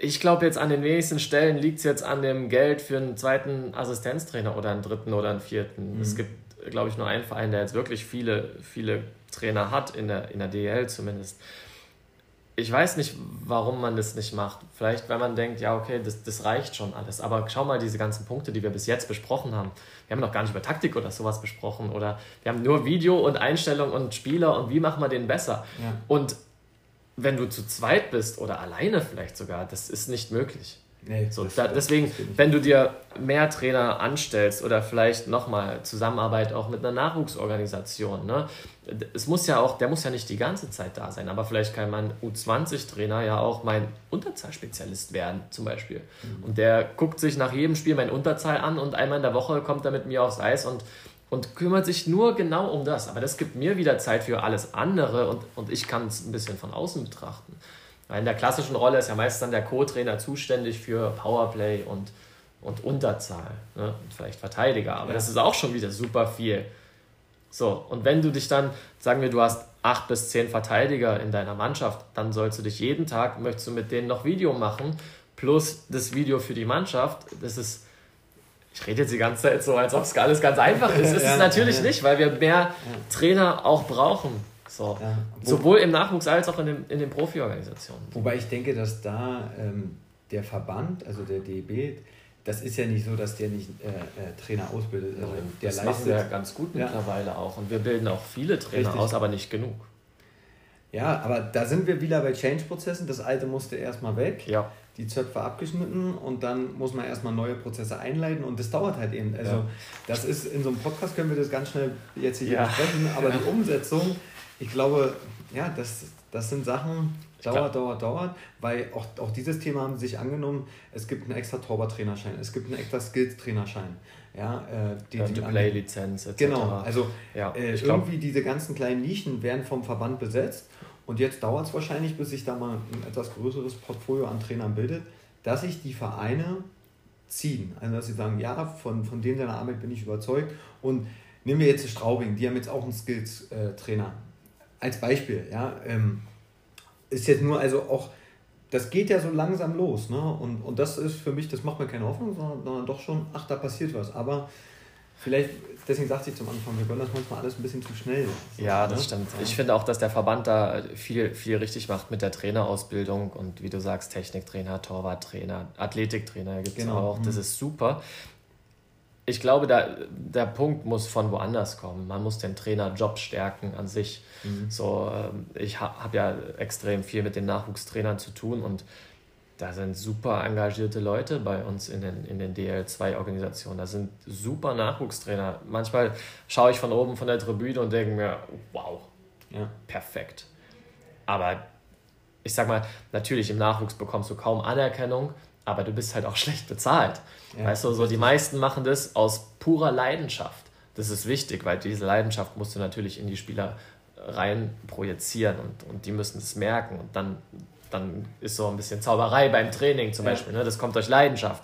ich glaube jetzt an den wenigsten Stellen liegt es jetzt an dem Geld für einen zweiten Assistenztrainer oder einen dritten oder einen vierten. Mhm. Es gibt, glaube ich, nur einen Verein, der jetzt wirklich viele, viele Trainer hat, in der, in der DL zumindest. Ich weiß nicht, warum man das nicht macht. Vielleicht, weil man denkt, ja, okay, das, das reicht schon alles. Aber schau mal diese ganzen Punkte, die wir bis jetzt besprochen haben. Wir haben noch gar nicht über Taktik oder sowas besprochen. Oder wir haben nur Video und Einstellung und Spieler und wie machen wir den besser. Ja. Und wenn du zu zweit bist oder alleine vielleicht sogar, das ist nicht möglich. Nee, so, da, deswegen, wenn du dir mehr Trainer anstellst oder vielleicht nochmal Zusammenarbeit auch mit einer Nachwuchsorganisation, ne? es muss ja auch, der muss ja nicht die ganze Zeit da sein, aber vielleicht kann mein U20-Trainer ja auch mein Unterzahlspezialist werden, zum Beispiel. Mhm. Und der guckt sich nach jedem Spiel mein Unterzahl an und einmal in der Woche kommt er mit mir aufs Eis und, und kümmert sich nur genau um das. Aber das gibt mir wieder Zeit für alles andere und, und ich kann es ein bisschen von außen betrachten. In der klassischen Rolle ist ja meist dann der Co-Trainer zuständig für Powerplay und, und Unterzahl. Ne? Und vielleicht Verteidiger, aber ja. das ist auch schon wieder super viel. So, und wenn du dich dann, sagen wir, du hast acht bis zehn Verteidiger in deiner Mannschaft, dann sollst du dich jeden Tag, möchtest du mit denen noch Video machen, plus das Video für die Mannschaft. Das ist, ich rede jetzt die ganze Zeit so, als ob es alles ganz einfach ist. Ist ja, es natürlich ja. nicht, weil wir mehr Trainer auch brauchen. So. Ja. Sowohl im Nachwuchs als auch in, dem, in den Profi-Organisationen. Wobei ich denke, dass da ähm, der Verband, also der DEB, das ist ja nicht so, dass der nicht äh, äh, Trainer ausbildet. Also der das leistet, machen wir ganz gut mittlerweile ja. auch. Und wir bilden auch viele Trainer Richtig. aus, aber nicht genug. Ja, aber da sind wir wieder bei Change-Prozessen. Das alte musste erstmal weg. Ja. Die Zöpfe abgeschnitten und dann muss man erstmal neue Prozesse einleiten und das dauert halt eben. Also, ja. das ist in so einem Podcast können wir das ganz schnell jetzt hier ja. besprechen, aber die Umsetzung ich glaube, ja, das, das sind Sachen, dauert, dauert, dauert, weil auch, auch dieses Thema haben sich angenommen, es gibt einen extra Torwarttrainerschein, es gibt einen extra Skills-Trainerschein. Ja, äh, die, die Play-Lizenz etc. Genau, also ja, äh, irgendwie diese ganzen kleinen Nischen werden vom Verband besetzt und jetzt dauert es wahrscheinlich, bis sich da mal ein etwas größeres Portfolio an Trainern bildet, dass sich die Vereine ziehen. Also dass sie sagen, ja, von, von denen seiner Arbeit bin ich überzeugt und nehmen wir jetzt Straubing, die haben jetzt auch einen Skills-Trainer. Als Beispiel, ja, ähm, ist jetzt nur, also auch, das geht ja so langsam los, ne? Und, und das ist für mich, das macht mir keine Hoffnung, sondern, sondern doch schon, ach, da passiert was. Aber vielleicht, deswegen sagte ich zum Anfang, wir wollen das manchmal alles ein bisschen zu schnell. So, ja, das ne? stimmt. Ich finde auch, dass der Verband da viel, viel richtig macht mit der Trainerausbildung und wie du sagst, Techniktrainer, Torwarttrainer, Athletiktrainer gibt es genau. auch. Das mhm. ist super ich glaube, da, der Punkt muss von woanders kommen. Man muss den Trainerjob stärken an sich. Mhm. So, ähm, ich habe hab ja extrem viel mit den Nachwuchstrainern zu tun und da sind super engagierte Leute bei uns in den, in den DL2-Organisationen. Da sind super Nachwuchstrainer. Manchmal schaue ich von oben von der Tribüne und denke mir, wow, ja. perfekt. Aber ich sag mal, natürlich im Nachwuchs bekommst du kaum Anerkennung, aber du bist halt auch schlecht bezahlt. Ja, weißt du, so die meisten machen das aus purer Leidenschaft. Das ist wichtig, weil diese Leidenschaft musst du natürlich in die Spieler rein projizieren und, und die müssen es merken und dann, dann ist so ein bisschen Zauberei beim Training zum ja. Beispiel, ne? das kommt durch Leidenschaft.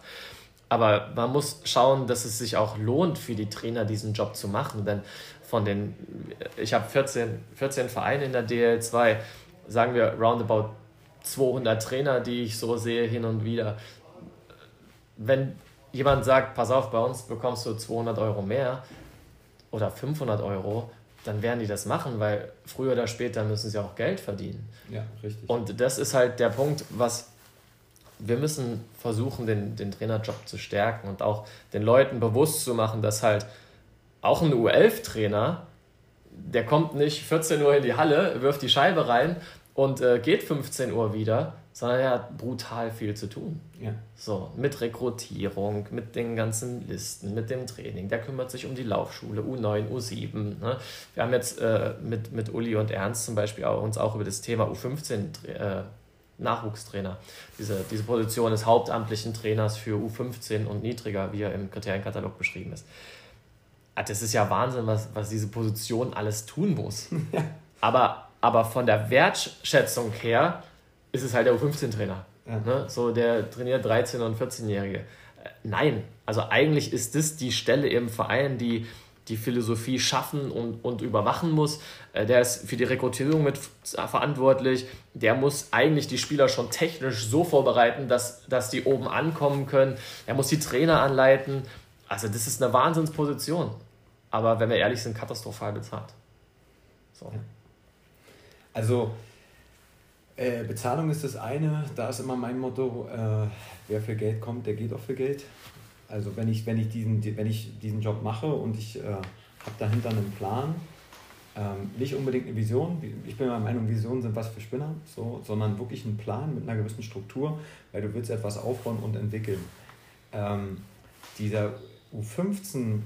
Aber man muss schauen, dass es sich auch lohnt für die Trainer, diesen Job zu machen, denn von den, ich habe 14, 14 Vereine in der DL2, sagen wir roundabout 200 Trainer, die ich so sehe hin und wieder. Wenn jemand sagt, pass auf, bei uns bekommst du 200 Euro mehr oder 500 Euro, dann werden die das machen, weil früher oder später müssen sie auch Geld verdienen. Ja, richtig. Und das ist halt der Punkt, was wir müssen versuchen, den, den Trainerjob zu stärken und auch den Leuten bewusst zu machen, dass halt auch ein U11-Trainer, der kommt nicht 14 Uhr in die Halle, wirft die Scheibe rein und äh, geht 15 Uhr wieder, sondern er hat brutal viel zu tun. Ja. So, mit Rekrutierung, mit den ganzen Listen, mit dem Training. Der kümmert sich um die Laufschule, U9, U7. Ne? Wir haben jetzt äh, mit, mit Uli und Ernst zum Beispiel auch, uns auch über das Thema U15 äh, Nachwuchstrainer. Diese, diese Position des hauptamtlichen Trainers für U15 und niedriger, wie er im Kriterienkatalog beschrieben ist. Ah, das ist ja Wahnsinn, was, was diese Position alles tun muss. Aber, aber von der Wertschätzung her ist es halt der U15-Trainer. Ja. Ne? So, der trainiert 13- und 14-Jährige. Äh, nein, also eigentlich ist das die Stelle im Verein, die die Philosophie schaffen und, und überwachen muss. Äh, der ist für die Rekrutierung mit verantwortlich. Der muss eigentlich die Spieler schon technisch so vorbereiten, dass, dass die oben ankommen können. Er muss die Trainer anleiten. Also das ist eine Wahnsinnsposition. Aber wenn wir ehrlich sind, katastrophal bezahlt. So. Also äh, Bezahlung ist das eine, da ist immer mein Motto, äh, wer für Geld kommt, der geht auch für Geld. Also wenn ich, wenn ich, diesen, wenn ich diesen Job mache und ich äh, habe dahinter einen Plan, Ähm, nicht unbedingt eine Vision, ich bin der Meinung, Visionen sind was für Spinner, so, sondern wirklich ein Plan mit einer gewissen Struktur, weil du willst etwas aufbauen und entwickeln. Ähm, dieser U15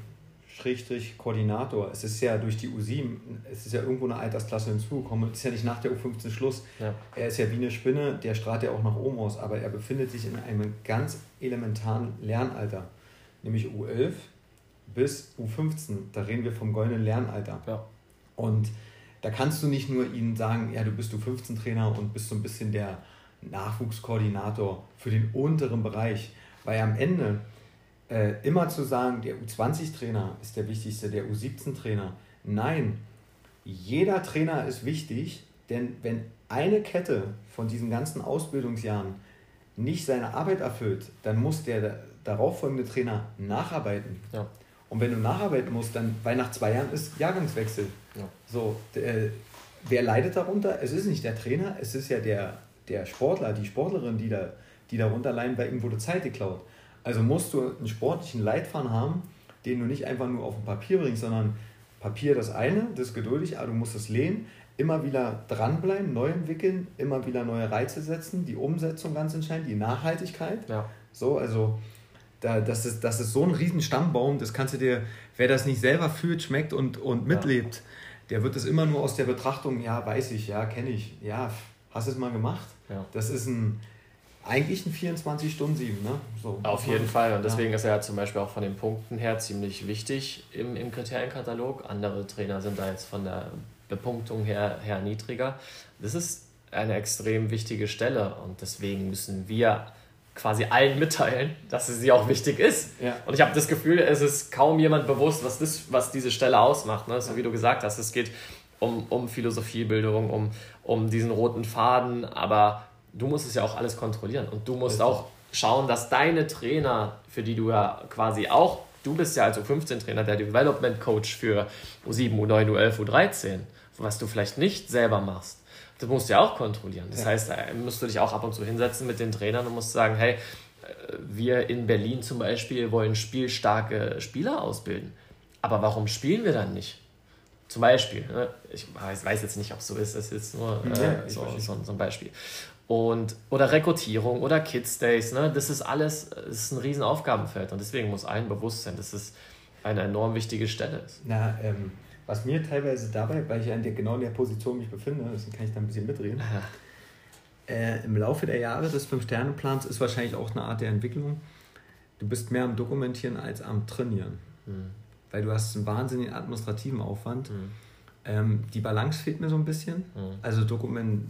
Koordinator, es ist ja durch die U7, es ist ja irgendwo eine Altersklasse hinzugekommen, es ist ja nicht nach der U15 Schluss. Ja. Er ist ja wie eine Spinne, der strahlt ja auch nach oben aus, aber er befindet sich in einem ganz elementaren Lernalter, nämlich U11 bis U15. Da reden wir vom goldenen Lernalter. Ja. Und da kannst du nicht nur ihnen sagen, ja, du bist U15-Trainer und bist so ein bisschen der Nachwuchskoordinator für den unteren Bereich, weil am Ende äh, immer zu sagen, der U20-Trainer ist der wichtigste, der U17-Trainer. Nein, jeder Trainer ist wichtig, denn wenn eine Kette von diesen ganzen Ausbildungsjahren nicht seine Arbeit erfüllt, dann muss der darauffolgende Trainer nacharbeiten. Ja. Und wenn du nacharbeiten musst, dann, weil nach zwei Jahren ist Jahrgangswechsel. Ja. So, der, wer leidet darunter? Es ist nicht der Trainer, es ist ja der, der Sportler, die Sportlerin, die, da, die darunter leiden, weil ihm wurde Zeit geklaut. Also musst du einen sportlichen Leitfaden haben, den du nicht einfach nur auf dem Papier bringst, sondern Papier das eine, das ist geduldig, aber du musst es lehnen, immer wieder dranbleiben, neu entwickeln, immer wieder neue Reize setzen, die Umsetzung ganz entscheidend, die Nachhaltigkeit. Ja. So, also da, das, ist, das ist so ein riesen Stammbaum, das kannst du dir, wer das nicht selber fühlt, schmeckt und, und mitlebt, ja. der wird es immer nur aus der Betrachtung, ja, weiß ich, ja, kenne ich, ja, hast du es mal gemacht? Ja. Das ist ein, eigentlich ein 24-Stunden-7, ne? So. Auf jeden Fall. Und deswegen ja. ist er ja zum Beispiel auch von den Punkten her ziemlich wichtig im, im Kriterienkatalog. Andere Trainer sind da jetzt von der Bepunktung her, her niedriger. Das ist eine extrem wichtige Stelle und deswegen müssen wir quasi allen mitteilen, dass sie auch wichtig ist. Ja. Und ich habe das Gefühl, es ist kaum jemand bewusst, was, das, was diese Stelle ausmacht. Ne? So wie du gesagt hast, es geht um, um Philosophiebildung, um, um diesen roten Faden, aber du musst es ja auch alles kontrollieren und du musst auch schauen, dass deine Trainer, für die du ja quasi auch, du bist ja also 15-Trainer, der Development Coach für U7, U9, U11, U13, was du vielleicht nicht selber machst, das musst du ja auch kontrollieren. Das ja. heißt, da musst du dich auch ab und zu hinsetzen mit den Trainern und musst sagen, hey, wir in Berlin zum Beispiel wollen spielstarke Spieler ausbilden. Aber warum spielen wir dann nicht? Zum Beispiel, ne? ich weiß jetzt nicht, ob es so ist, das ist jetzt nur äh, so, so, so, ein Beispiel und oder Rekrutierung oder Kids Days, ne? Das ist alles, das ist ein riesen Aufgabenfeld und deswegen muss allen bewusst sein, dass es eine enorm wichtige Stelle ist. Na, ähm, was mir teilweise dabei, weil ich ja in der, genau in der Position mich befinde, deswegen kann ich da ein bisschen mitreden. Äh, Im Laufe der Jahre des Fünf-Sterne-Plans ist wahrscheinlich auch eine Art der Entwicklung. Du bist mehr am Dokumentieren als am Trainieren. Mhm. Weil du hast einen wahnsinnigen administrativen Aufwand. Mhm. Ähm, die Balance fehlt mir so ein bisschen. Mhm. Also Dokument,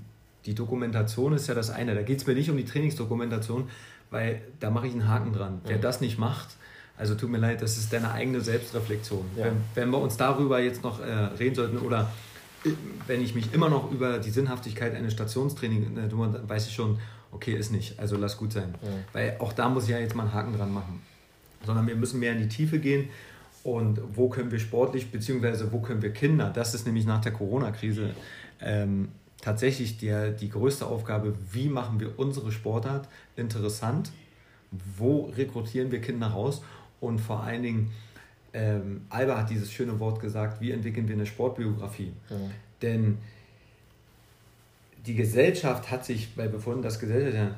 die Dokumentation ist ja das eine. Da geht es mir nicht um die Trainingsdokumentation, weil da mache ich einen Haken dran. Mhm. Wer das nicht macht, also tut mir leid, das ist deine eigene Selbstreflexion. Ja. Wenn, wenn, wir uns darüber jetzt noch äh, reden sollten oder äh, wenn ich mich immer noch über die Sinnhaftigkeit eines Stationstrainings, äh, dann weiß ich schon, okay, ist nicht. Also lass gut sein. Ja. Weil auch da muss ich ja jetzt mal einen Haken dran machen. Sondern wir müssen mehr in die Tiefe gehen und wo können wir sportlich, beziehungsweise wo können wir Kinder, das ist nämlich nach der Corona-Krise ähm, tatsächlich der, die größte Aufgabe, wie machen wir unsere Sportart interessant, wo rekrutieren wir Kinder raus und vor allen Dingen, ähm, Alba hat dieses schöne Wort gesagt, wie entwickeln wir eine Sportbiografie. Ja. Denn die Gesellschaft hat sich bei befunden, dass Gesellschaft,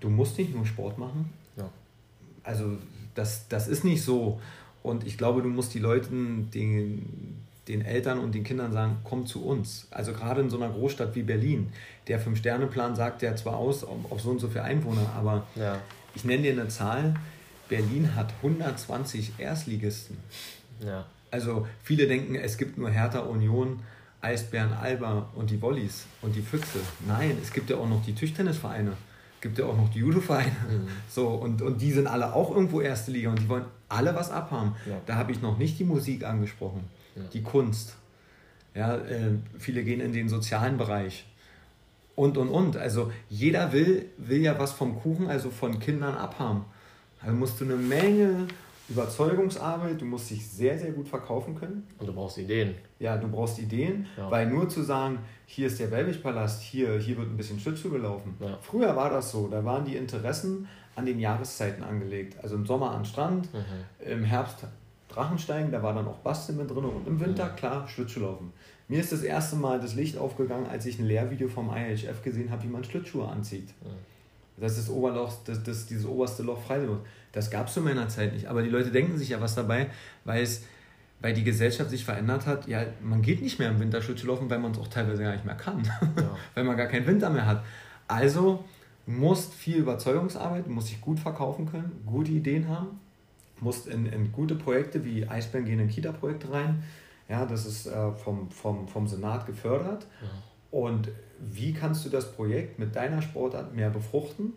du musst nicht nur Sport machen. Ja. Also das, das ist nicht so. Und ich glaube, du musst die Leuten den, den Eltern und den Kindern sagen, komm zu uns. Also gerade in so einer Großstadt wie Berlin. Der Fünf-Sterne-Plan sagt ja zwar aus auf so und so viele Einwohner, aber ja. ich nenne dir eine Zahl. Berlin hat 120 Erstligisten. Ja. Also viele denken, es gibt nur Hertha Union, Eisbären Alba und die Wollis und die Füchse. Nein, es gibt ja auch noch die Tischtennisvereine, gibt ja auch noch die Judo-Vereine. Mhm. So, und, und die sind alle auch irgendwo erste Liga und die wollen alle was abhaben. Ja. Da habe ich noch nicht die Musik angesprochen ja. die Kunst. Ja, äh, viele gehen in den sozialen Bereich. Und, und, und. Also jeder will, will ja was vom Kuchen, also von Kindern abhaben. Also musst du eine Menge Überzeugungsarbeit, du musst dich sehr, sehr gut verkaufen können. Und du brauchst Ideen. Ja, du brauchst Ideen, ja. weil nur zu sagen, hier ist der Welbichpalast, hier, hier wird ein bisschen Schlittschuh gelaufen. Ja. Früher war das so, da waren die Interessen an den Jahreszeiten angelegt. Also im Sommer an Strand, mhm. im Herbst Drachensteigen, da war dann auch Basteln mit drin und im Winter, klar, Schlittschuhlaufen. Mir ist das erste Mal das Licht aufgegangen, als ich ein Lehrvideo vom IHF gesehen habe, wie man Schlittschuhe anzieht. Das ist das Oberloch, das, das, dieses oberste Loch frei Das gab es zu meiner Zeit nicht. Aber die Leute denken sich ja was dabei, weil es weil die Gesellschaft sich verändert hat, ja, man geht nicht mehr im Winter Schlittschuh laufen, weil man es auch teilweise gar nicht mehr kann, ja. weil man gar keinen Winter mehr hat. Also musst viel Überzeugungsarbeit, musst dich gut verkaufen können, gute Ideen haben, musst in, in gute Projekte wie Eisbären gehen in Kita-Projekte rein. Ja, das ist äh, vom, vom, vom Senat gefördert. Ja. Und wie kannst du das Projekt mit deiner Sportart mehr befruchten?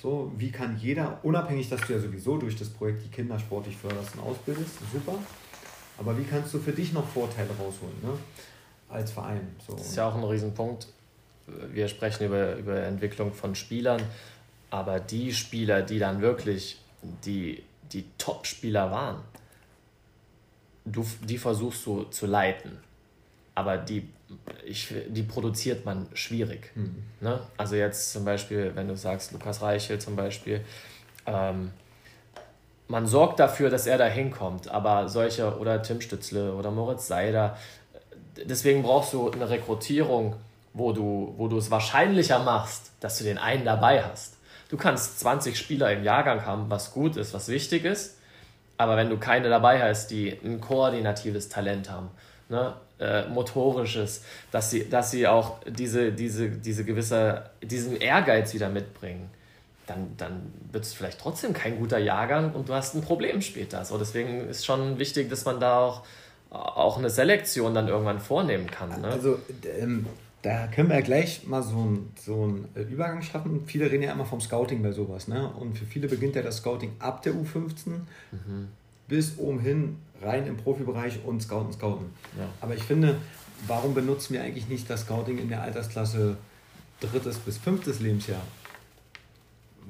So, wie kann jeder, unabhängig, dass du ja sowieso durch das Projekt die Kinder sportlich förderst und ausbildest, super. Aber wie kannst du für dich noch Vorteile rausholen, ne? als Verein? So. Das ist ja auch ein Riesenpunkt. Wir sprechen über, über Entwicklung von Spielern, aber die Spieler, die dann wirklich die, die Top-Spieler waren, du, die versuchst du zu leiten. Aber die, ich, die produziert man schwierig. Mhm. Ne? Also jetzt zum Beispiel, wenn du sagst, Lukas Reichel zum Beispiel, ähm, man sorgt dafür, dass er da hinkommt, aber solche, oder Tim Stützle oder Moritz Seider, deswegen brauchst du eine Rekrutierung, wo du, wo du es wahrscheinlicher machst, dass du den einen dabei hast. Du kannst 20 Spieler im Jahrgang haben, was gut ist, was wichtig ist, aber wenn du keine dabei hast, die ein koordinatives Talent haben, ne, äh, motorisches, dass sie, dass sie auch diese, diese, diese gewisse, diesen Ehrgeiz wieder mitbringen, dann, dann wird es vielleicht trotzdem kein guter Jahrgang und du hast ein Problem später. So, deswegen ist schon wichtig, dass man da auch, auch eine Selektion dann irgendwann vornehmen kann. Ne? Also ähm, da können wir ja gleich mal so einen so Übergang schaffen. Viele reden ja immer vom Scouting bei sowas. Ne? Und für viele beginnt ja das Scouting ab der U15 mhm. bis oben hin rein im Profibereich und Scouten, Scouten. Ja. Aber ich finde, warum benutzen wir eigentlich nicht das Scouting in der Altersklasse drittes bis fünftes Lebensjahr?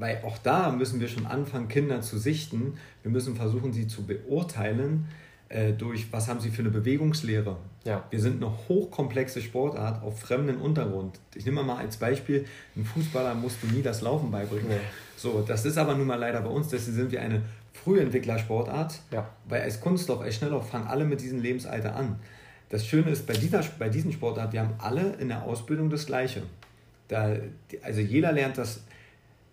weil auch da müssen wir schon anfangen, Kinder zu sichten. Wir müssen versuchen, sie zu beurteilen äh, durch, was haben sie für eine Bewegungslehre. Ja. Wir sind eine hochkomplexe Sportart auf fremdem Untergrund. Ich nehme mal als Beispiel, ein Fußballer musst du nie das Laufen beibringen. Nee. So, das ist aber nun mal leider bei uns, deswegen sind wir eine Frühentwicklersportart, ja. weil als Kunstlauf, als Schnelllauf fangen alle mit diesem Lebensalter an. Das Schöne ist bei, dieser, bei diesen Sportarten, wir haben alle in der Ausbildung das Gleiche. Da, also jeder lernt das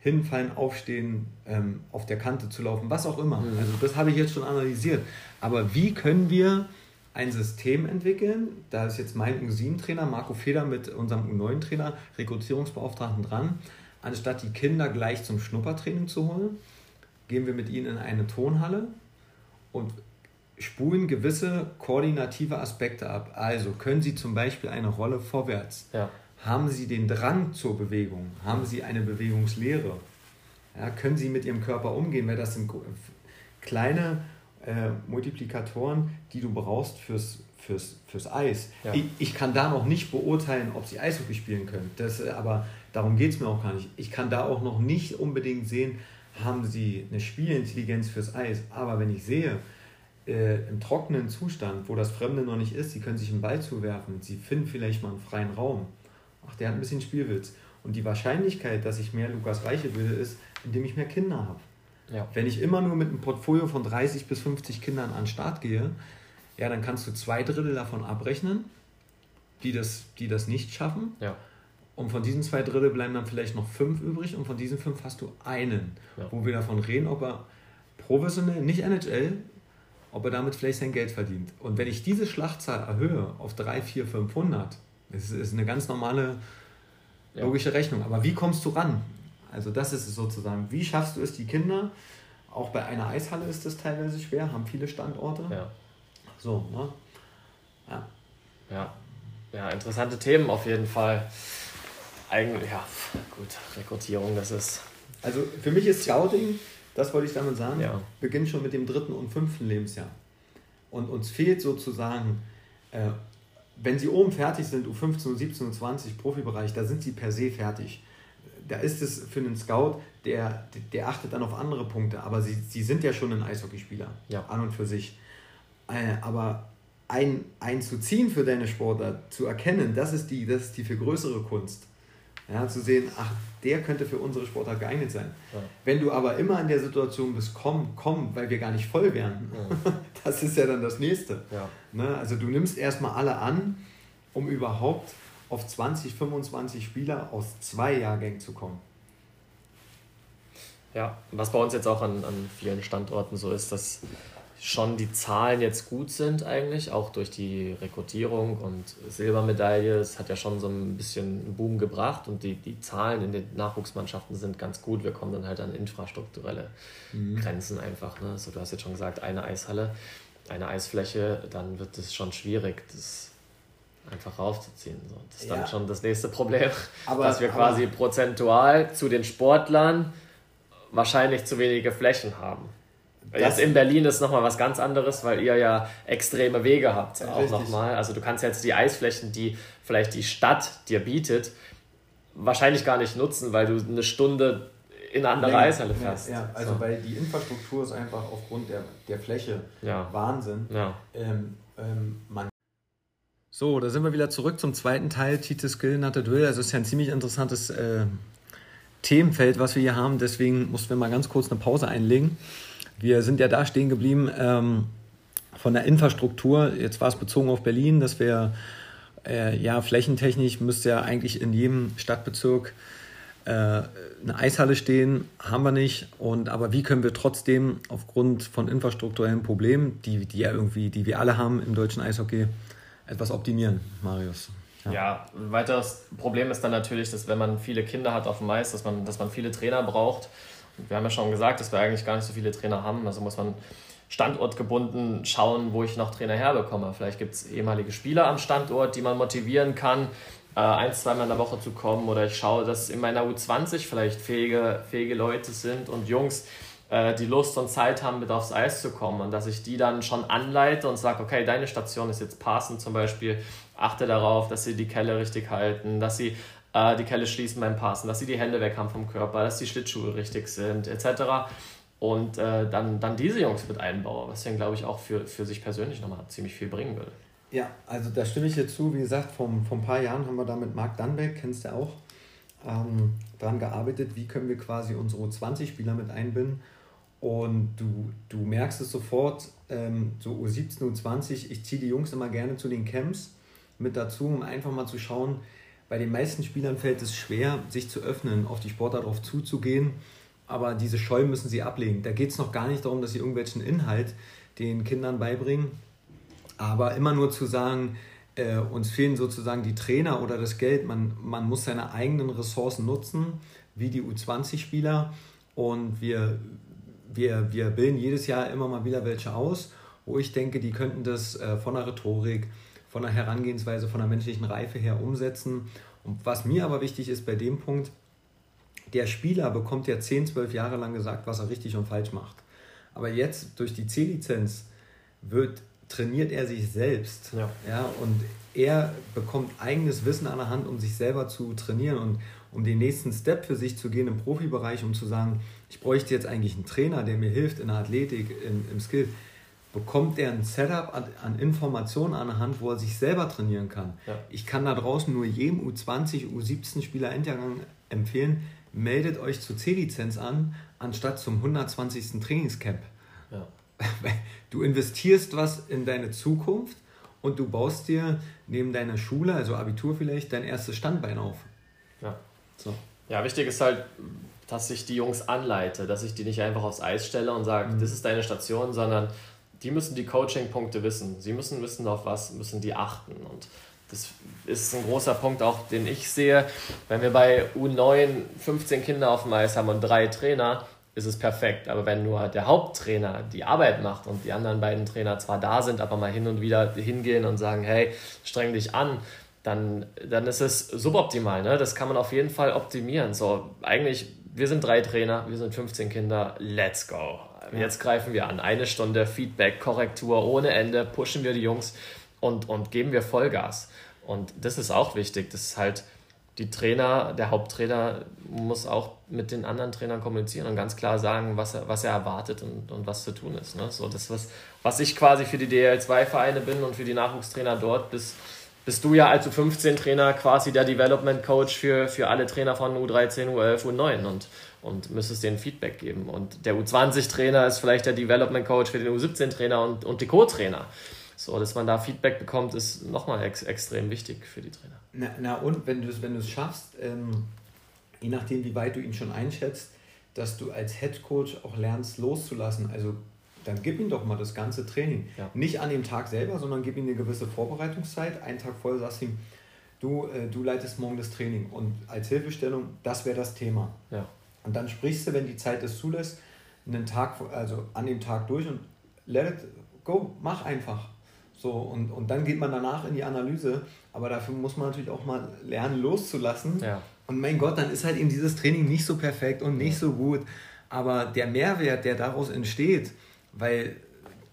hinfallen, aufstehen, ähm, auf der Kante zu laufen, was auch immer. Mhm. Also das habe ich jetzt schon analysiert. Aber wie können wir ein System entwickeln? Da ist jetzt mein U7-Trainer Marco Feder mit unserem U9-Trainer, Rekrutierungsbeauftragten dran. Anstatt die Kinder gleich zum Schnuppertraining zu holen, gehen wir mit ihnen in eine Tonhalle und spulen gewisse koordinative Aspekte ab. Also können sie zum Beispiel eine Rolle vorwärts. Ja haben Sie den Drang zur Bewegung? Haben Sie eine Bewegungslehre? Ja, können Sie mit Ihrem Körper umgehen? Weil das sind kleine äh, Multiplikatoren, die du brauchst fürs, fürs, fürs Eis. Ja. Ich, ich, kann da noch nicht beurteilen, ob Sie Eishockey spielen können. Das, äh, aber darum geht es mir auch gar nicht. Ich kann da auch noch nicht unbedingt sehen, haben Sie eine Spielintelligenz fürs Eis. Aber wenn ich sehe, äh, im trockenen Zustand, wo das Fremde noch nicht ist, Sie können sich einen Ball zuwerfen, Sie finden vielleicht mal einen freien Raum ach, der hat ein bisschen Spielwitz. Und die Wahrscheinlichkeit, dass ich mehr Lukas Reiche bilde, ist, indem ich mehr Kinder habe. Ja. Wenn ich immer nur mit einem Portfolio von 30 bis 50 Kindern an den Start gehe, ja, dann kannst du zwei Drittel davon abrechnen, die das, die das nicht schaffen. Ja. Und von diesen zwei Drittel bleiben dann vielleicht noch fünf übrig und von diesen fünf hast du einen, ja. wo wir davon reden, ob er professionell, nicht NHL, ob er damit vielleicht sein Geld verdient. Und wenn ich diese Schlachtzahl erhöhe auf 3, 4, 500, es ist eine ganz normale logische. Rechnung. Aber wie kommst du ran? Also das ist es sozusagen. Wie schaffst du es, die Kinder, auch bei einer Eishalle ist das teilweise schwer, haben viele Standorte. Ja. So, ne? Ja. Ja. Ja, interessante Themen auf jeden Fall. Eigentlich, ja, gut, Rekrutierung, das ist. Also für mich ist Scouting, das wollte ich damit sagen, ja. beginnt schon mit dem dritten und fünften Lebensjahr. Und uns fehlt sozusagen äh, wenn sie oben fertig sind, U15, U17, U20, Profibereich, da sind sie per se fertig. Da ist es für einen Scout, der, der achtet dann auf andere Punkte, aber sie, sie sind ja schon ein Eishockeyspieler, ja. an und für sich. Äh, aber ein, ein zu ziehen für deine Sportler, zu erkennen, das ist die, das ist die viel größere Kunst. Ja, zu sehen, ach, der könnte für unsere Sportart geeignet sein. Ja. Wenn du aber immer in der Situation bist, komm, komm, weil wir gar nicht voll wären, ja. das ist ja dann das Nächste. Ja. Ne? Also du nimmst erstmal alle an, um überhaupt auf 20, 25 Spieler aus zwei Jahrgängen zu kommen. Ja, was bei uns jetzt auch an, an vielen Standorten so ist, dass schon die Zahlen jetzt gut sind eigentlich, auch durch die Rekrutierung und Silbermedaille. Es hat ja schon so ein bisschen einen Boom gebracht und die, die Zahlen in den Nachwuchsmannschaften sind ganz gut. Wir kommen dann halt an infrastrukturelle mhm. Grenzen einfach. Ne? So, du hast jetzt schon gesagt, eine Eishalle, eine Eisfläche, dann wird es schon schwierig, das einfach raufzuziehen. So. Das ist ja. dann schon das nächste Problem, aber, dass wir quasi prozentual zu den Sportlern wahrscheinlich zu wenige Flächen haben. Jetzt in Berlin ist nochmal was ganz anderes, weil ihr ja extreme Wege habt ja, auch nochmal. Also du kannst jetzt die Eisflächen, die vielleicht die Stadt dir bietet, wahrscheinlich gar nicht nutzen, weil du eine Stunde in eine andere Länger, Eishalle fährst. Ja, also so. weil die Infrastruktur ist einfach aufgrund der, der Fläche ja. Wahnsinn. Ja. Ähm, ähm, man so, da sind wir wieder zurück zum zweiten Teil, Titus Skill, Not Drill. Also es ist ja ein ziemlich interessantes äh, Themenfeld, was wir hier haben. Deswegen mussten wir mal ganz kurz eine Pause einlegen. Wir sind ja da stehen geblieben ähm, von der Infrastruktur. Jetzt war es bezogen auf Berlin, dass wir äh, ja flächentechnisch müsste ja eigentlich in jedem Stadtbezirk äh, eine Eishalle stehen, haben wir nicht. Und aber wie können wir trotzdem aufgrund von infrastrukturellen Problemen, die, die ja irgendwie, die wir alle haben im deutschen Eishockey, etwas optimieren, Marius? Ja. ja, ein weiteres Problem ist dann natürlich, dass wenn man viele Kinder hat auf dem Eis, dass man, dass man viele Trainer braucht wir haben ja schon gesagt, dass wir eigentlich gar nicht so viele Trainer haben. Also muss man standortgebunden schauen, wo ich noch Trainer herbekomme. Vielleicht gibt es ehemalige Spieler am Standort, die man motivieren kann, äh, ein, zweimal in der Woche zu kommen. Oder ich schaue, dass in meiner U20 vielleicht fähige, fähige Leute sind und Jungs, äh, die Lust und Zeit haben, mit aufs Eis zu kommen. Und dass ich die dann schon anleite und sage, okay, deine Station ist jetzt passend zum Beispiel. Achte darauf, dass sie die Kelle richtig halten, dass sie äh, die Kelle schließen beim Passen, dass sie die Hände weg haben vom Körper, dass die Schlittschuhe richtig sind, etc. Und äh, dann, dann diese Jungs mit einbaue, was dann, glaube ich, auch für, für sich persönlich nochmal ziemlich viel bringen würde. Ja, also da stimme ich jetzt zu. Wie gesagt, vor, ein paar Jahren haben wir da mit Marc Dannbeck, kennst du auch, ähm, daran gearbeitet, wie können wir quasi unsere 20-Spieler mit einbinden. Und du, du merkst es sofort, ähm, so U17, U20, ich ziehe die Jungs immer gerne zu den Camps mit dazu, um einfach mal zu schauen, bei den meisten Spielern fällt es schwer, sich zu öffnen, auf die Sportart drauf zuzugehen. Aber diese Scheu müssen sie ablegen. Da geht es noch gar nicht darum, dass sie irgendwelchen Inhalt den Kindern beibringen. Aber immer nur zu sagen, äh, uns fehlen sozusagen die Trainer oder das Geld. Man, man muss seine eigenen Ressourcen nutzen, wie die U20-Spieler. Und wir, wir, wir bilden jedes Jahr immer mal wieder welche aus, wo ich denke, die könnten das äh, von der Rhetorik, von der Herangehensweise, von der menschlichen Reife her umsetzen. Und was mir aber wichtig ist bei dem Punkt, der Spieler bekommt ja 10, 12 Jahre lang gesagt, was er richtig und falsch macht. Aber jetzt durch die C-Lizenz wird trainiert er sich selbst. Ja. Ja, und er bekommt eigenes Wissen an der Hand, um sich selber zu trainieren und um den nächsten Step für sich zu gehen im Profibereich, um zu sagen, ich bräuchte jetzt eigentlich einen Trainer, der mir hilft in der Athletik, in, im Skill bekommt er ein Setup an, an, Informationen an der Hand, wo er sich selber trainieren kann. Ja. Ich kann da draußen nur jedem U20, U17 Spieler Endjahrgang empfehlen, meldet euch zur C-Lizenz an, anstatt zum 120. Trainingscamp. Ja. Du investierst was in deine Zukunft und du baust dir neben deiner Schule, also Abitur vielleicht, dein erstes Standbein auf. Ja. So. Ja, wichtig ist halt, dass ich die Jungs anleite, dass ich die nicht einfach aufs Eis stelle und sage, mhm. das ist deine Station, sondern die müssen die Coaching-Punkte wissen. Sie müssen wissen, auf was müssen die achten. Und das ist ein großer Punkt auch, den ich sehe. Wenn wir bei U9 15 Kinder auf dem Eis haben und drei Trainer, ist es perfekt. Aber wenn nur der Haupttrainer die Arbeit macht und die anderen beiden Trainer zwar da sind, aber mal hin und wieder hingehen und sagen, hey, streng dich an, dann, dann ist es suboptimal. Ne? Das kann man auf jeden Fall optimieren. So, eigentlich, wir sind drei Trainer, wir sind 15 Kinder, let's go. Jetzt greifen wir an. Eine Stunde Feedback, Korrektur ohne Ende, pushen wir die Jungs und, und geben wir Vollgas. Und das ist auch wichtig. Das ist halt, die Trainer, der Haupttrainer muss auch mit den anderen Trainern kommunizieren und ganz klar sagen, was er, was er erwartet und, und was zu tun ist. Ne? So das, was, was ich quasi für die DL2-Vereine bin und für die Nachwuchstrainer dort bis bist du ja als U15-Trainer quasi der Development Coach für, für alle Trainer von U13, U11, U9 und, und müsstest denen Feedback geben. Und der U20-Trainer ist vielleicht der Development Coach für den U17-Trainer und, und die Co-Trainer. So, dass man da Feedback bekommt, ist nochmal ex extrem wichtig für die Trainer. Na, na und wenn du es wenn schaffst, ähm, je nachdem, wie weit du ihn schon einschätzt, dass du als Head Coach auch lernst loszulassen. Also dann gib ihm doch mal das ganze Training. Ja. Nicht an dem Tag selber, sondern gib ihm eine gewisse Vorbereitungszeit. Einen Tag vorher sagst du ihm, du, äh, du leitest morgen das Training. Und als Hilfestellung, das wäre das Thema. Ja. Und dann sprichst du, wenn die Zeit es zulässt, einen Tag, also an dem Tag durch und let it go, mach einfach. So, und, und dann geht man danach in die Analyse, aber dafür muss man natürlich auch mal lernen, loszulassen. Ja. Und mein Gott, dann ist halt eben dieses Training nicht so perfekt und nicht so gut. Aber der Mehrwert, der daraus entsteht, weil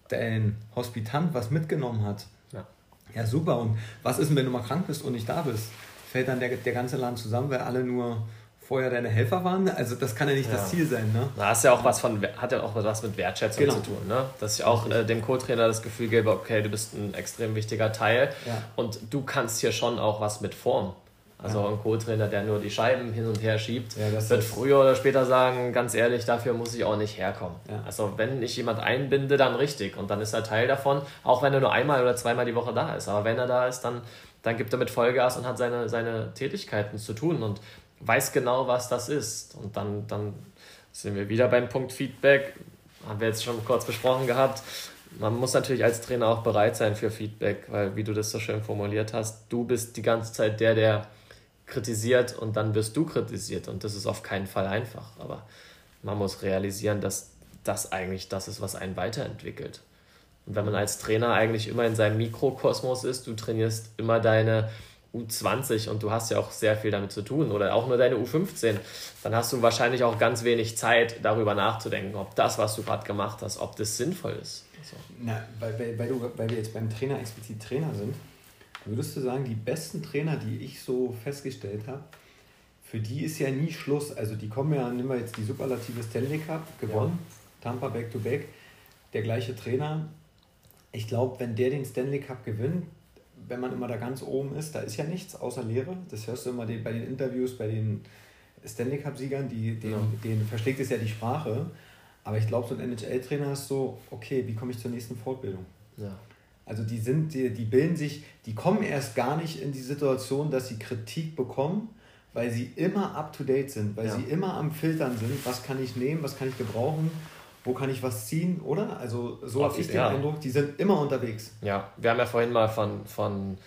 dein Hospitant was mitgenommen hat. Ja. ja, super. Und was ist denn, wenn du mal krank bist und nicht da bist? Fällt dann der, der ganze Laden zusammen, weil alle nur vorher deine Helfer waren? Also das kann ja nicht ja. das Ziel sein, ne? Da hast ja auch was von, hat ja auch was mit Wertschätzung genau. zu tun, ne? Dass ich auch äh, dem Co-Trainer das Gefühl gebe, okay, du bist ein extrem wichtiger Teil ja. und du kannst hier schon auch was mit Form. Also ja. ein Co-Trainer, der nur die Scheiben hin und her schiebt, wird früher oder später sagen, ganz ehrlich, dafür muss ich auch nicht herkommen. Also wenn ich jemand einbinde, dann richtig. Und dann ist er Teil davon, auch wenn er nur einmal oder zweimal die Woche da ist. Aber wenn er da ist, dann, dann gibt er mit Vollgas und hat seine, seine Tätigkeiten zu tun und weiß genau, was das ist. Und dann, dann sind wir wieder beim Punkt Feedback. Haben wir jetzt schon kurz besprochen gehabt man muss natürlich als Trainer auch bereit sein für Feedback, weil, wie du das so schön formuliert hast, du bist die ganze Zeit der, der kritisiert und dann wirst du kritisiert und das ist auf keinen Fall einfach. Aber man muss realisieren, dass das eigentlich das ist, was einen weiterentwickelt. Und wenn man als Trainer eigentlich immer in seinem Mikrokosmos ist, du trainierst immer deine U20 und du hast ja auch sehr viel damit zu tun oder auch nur deine U15, dann hast du wahrscheinlich auch ganz wenig Zeit, darüber nachzudenken, ob das, was du gerade gemacht hast, ob das sinnvoll ist. So. Na, weil, weil, weil, du, weil wir jetzt beim Trainer explizit Trainer sind, Würdest du sagen, die besten Trainer, die ich so festgestellt habe, für die ist ja nie Schluss. Also die kommen ja, nehmen wir jetzt die Superlative Stanley Cup, gewonnen, ja. Tampa Back-to-Back, -back, der gleiche Trainer. Ich glaube, wenn der den Stanley Cup gewinnt, wenn man immer da ganz oben ist, da ist ja nichts außer Leere. Das hörst du immer bei den Interviews, bei den Stanley Cup-Siegern, die, denen, ja. denen verschlägt es ja die Sprache. Aber ich glaube, so ein NHL-Trainer ist so, okay, wie komme ich zur nächsten Fortbildung? Ja. Also die sind, die, die bilden sich, die kommen erst gar nicht in die Situation, dass sie Kritik bekommen, weil sie immer up to date sind, weil ja. sie immer am Filtern sind, was kann ich nehmen, was kann ich gebrauchen, wo kann ich was ziehen, oder? Also so habe ich den ja. Eindruck, die sind immer unterwegs. Ja, wir haben ja vorhin mal von, von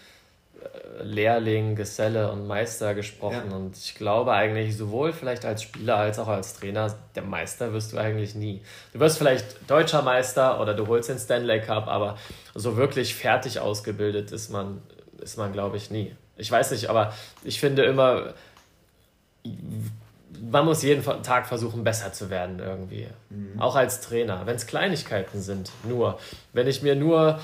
Lehrling, Geselle und Meister gesprochen. Ja. Und ich glaube eigentlich, sowohl vielleicht als Spieler als auch als Trainer, der Meister wirst du eigentlich nie. Du wirst vielleicht deutscher Meister oder du holst den Stanley Cup, aber so wirklich fertig ausgebildet ist man, ist man glaube ich, nie. Ich weiß nicht, aber ich finde immer, man muss jeden Tag versuchen, besser zu werden irgendwie. Mhm. Auch als Trainer. Wenn es Kleinigkeiten sind, nur. Wenn ich mir nur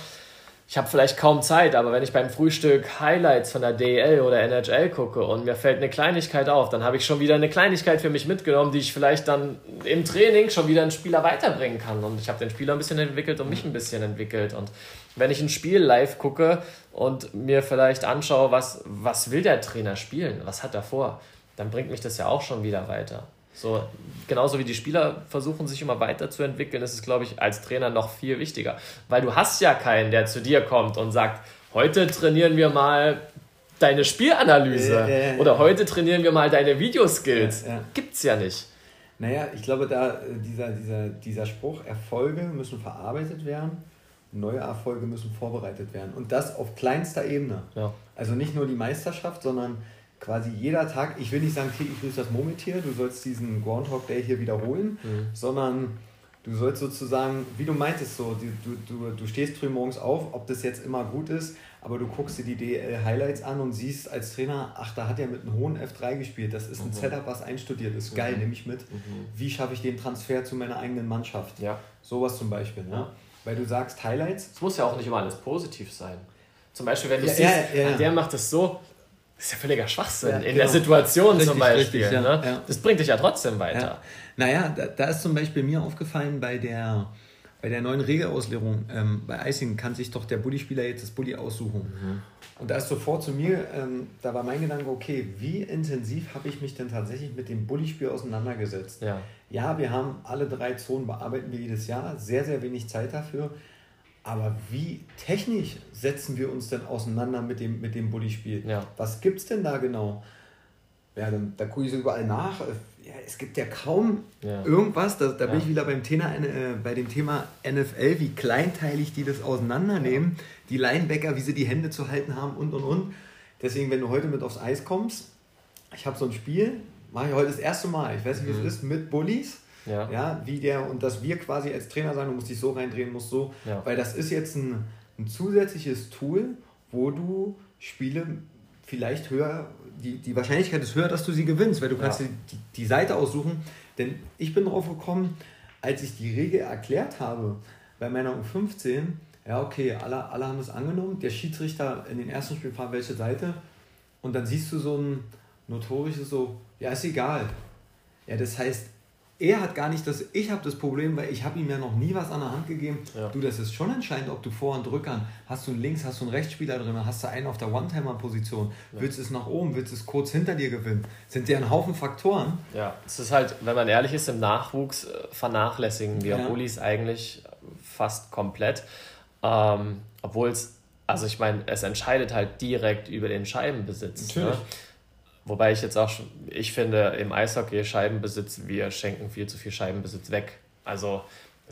ich habe vielleicht kaum Zeit, aber wenn ich beim Frühstück Highlights von der DL oder NHL gucke und mir fällt eine Kleinigkeit auf, dann habe ich schon wieder eine Kleinigkeit für mich mitgenommen, die ich vielleicht dann im Training schon wieder einen Spieler weiterbringen kann. Und ich habe den Spieler ein bisschen entwickelt und mich ein bisschen entwickelt. Und wenn ich ein Spiel live gucke und mir vielleicht anschaue, was, was will der Trainer spielen, was hat er vor, dann bringt mich das ja auch schon wieder weiter. So, genauso wie die Spieler versuchen, sich immer weiterzuentwickeln, ist es, glaube ich, als Trainer noch viel wichtiger. Weil du hast ja keinen, der zu dir kommt und sagt, heute trainieren wir mal deine Spielanalyse äh, äh, oder heute trainieren wir mal deine Videoskills. Äh, Gibt's ja nicht. Naja, ich glaube, da dieser, dieser, dieser Spruch, Erfolge müssen verarbeitet werden, neue Erfolge müssen vorbereitet werden. Und das auf kleinster Ebene. Ja. Also nicht nur die Meisterschaft, sondern quasi jeder Tag, ich will nicht sagen, täglich grüßt das Murmeltier, du sollst diesen Groundhog Day hier wiederholen, mhm. sondern du sollst sozusagen, wie du meintest, so, du, du, du stehst früh morgens auf, ob das jetzt immer gut ist, aber du guckst dir die DL-Highlights an und siehst als Trainer, ach, da hat er mit einem hohen F3 gespielt, das ist ein mhm. Setup, was einstudiert ist, geil, mhm. nehme ich mit. Mhm. Wie schaffe ich den Transfer zu meiner eigenen Mannschaft? Ja. Sowas zum Beispiel, ne? Weil du sagst Highlights. Es muss ja auch nicht immer alles positiv sein. Zum Beispiel, wenn du ja, siehst, ja, ja. der macht es so, das ist ja völliger Schwachsinn ja, in genau. der Situation richtig, zum Beispiel. Richtig, ja, ne? Das bringt dich ja trotzdem weiter. Naja, da, da, ist zum Beispiel mir aufgefallen bei der bei der neuen Regelauslegung ähm, bei Icing kann sich doch der Bully-Spieler jetzt das Bully aussuchen. Mhm. Und da ist sofort zu mir, ähm, da war mein Gedanke, okay, wie intensiv habe ich mich denn tatsächlich mit dem Bully-Spiel auseinandergesetzt? Ja. ja, wir haben alle drei Zonen, bearbeiten wir jedes Jahr, sehr, sehr wenig Zeit dafür. Aber wie technisch setzen wir uns denn auseinander mit dem, mit dem Bully-Spiel? Ja. Was gibt es denn da genau? Ja, dann, da gucke ich so überall nach. Ja, es gibt ja kaum ja. irgendwas, da, da bin ich wieder beim Thema, äh, bei dem Thema NFL, wie kleinteilig die das auseinandernehmen, die Linebacker, wie sie die Hände zu halten haben und und und. Deswegen, wenn du heute mit aufs Eis kommst, ich habe so ein Spiel, mache ich heute das erste Mal, ich weiß nicht, wie mhm. es ist, mit Bullies. Ja. ja, wie der, und dass wir quasi als Trainer sagen, du musst dich so reindrehen, musst so, ja. weil das ist jetzt ein, ein zusätzliches Tool, wo du Spiele vielleicht höher, die, die Wahrscheinlichkeit ist höher, dass du sie gewinnst, weil du kannst ja. die, die Seite aussuchen. Denn ich bin drauf gekommen, als ich die Regel erklärt habe bei meiner U15, ja, okay, alle, alle haben es angenommen. Der Schiedsrichter in den ersten Spielen fragt, welche Seite. Und dann siehst du so ein notorisches so, ja, ist egal. Ja, das heißt, er hat gar nicht das, ich habe das Problem, weil ich habe ihm ja noch nie was an der Hand gegeben. Ja. Du, das ist schon entscheidend, ob du Vor- und Rückern, hast du einen Links, hast du einen Rechtsspieler drin, hast du einen auf der One-Timer-Position, ja. willst du es nach oben, willst du es kurz hinter dir gewinnen, sind ja ein Haufen Faktoren. Ja, es ist halt, wenn man ehrlich ist, im Nachwuchs äh, vernachlässigen wir ja. Bullies eigentlich fast komplett, ähm, obwohl es, also ich meine, es entscheidet halt direkt über den Scheibenbesitz. Ne? Natürlich. Ne? Wobei ich jetzt auch schon, ich finde, im Eishockey Scheibenbesitz, wir schenken viel zu viel Scheibenbesitz weg. Also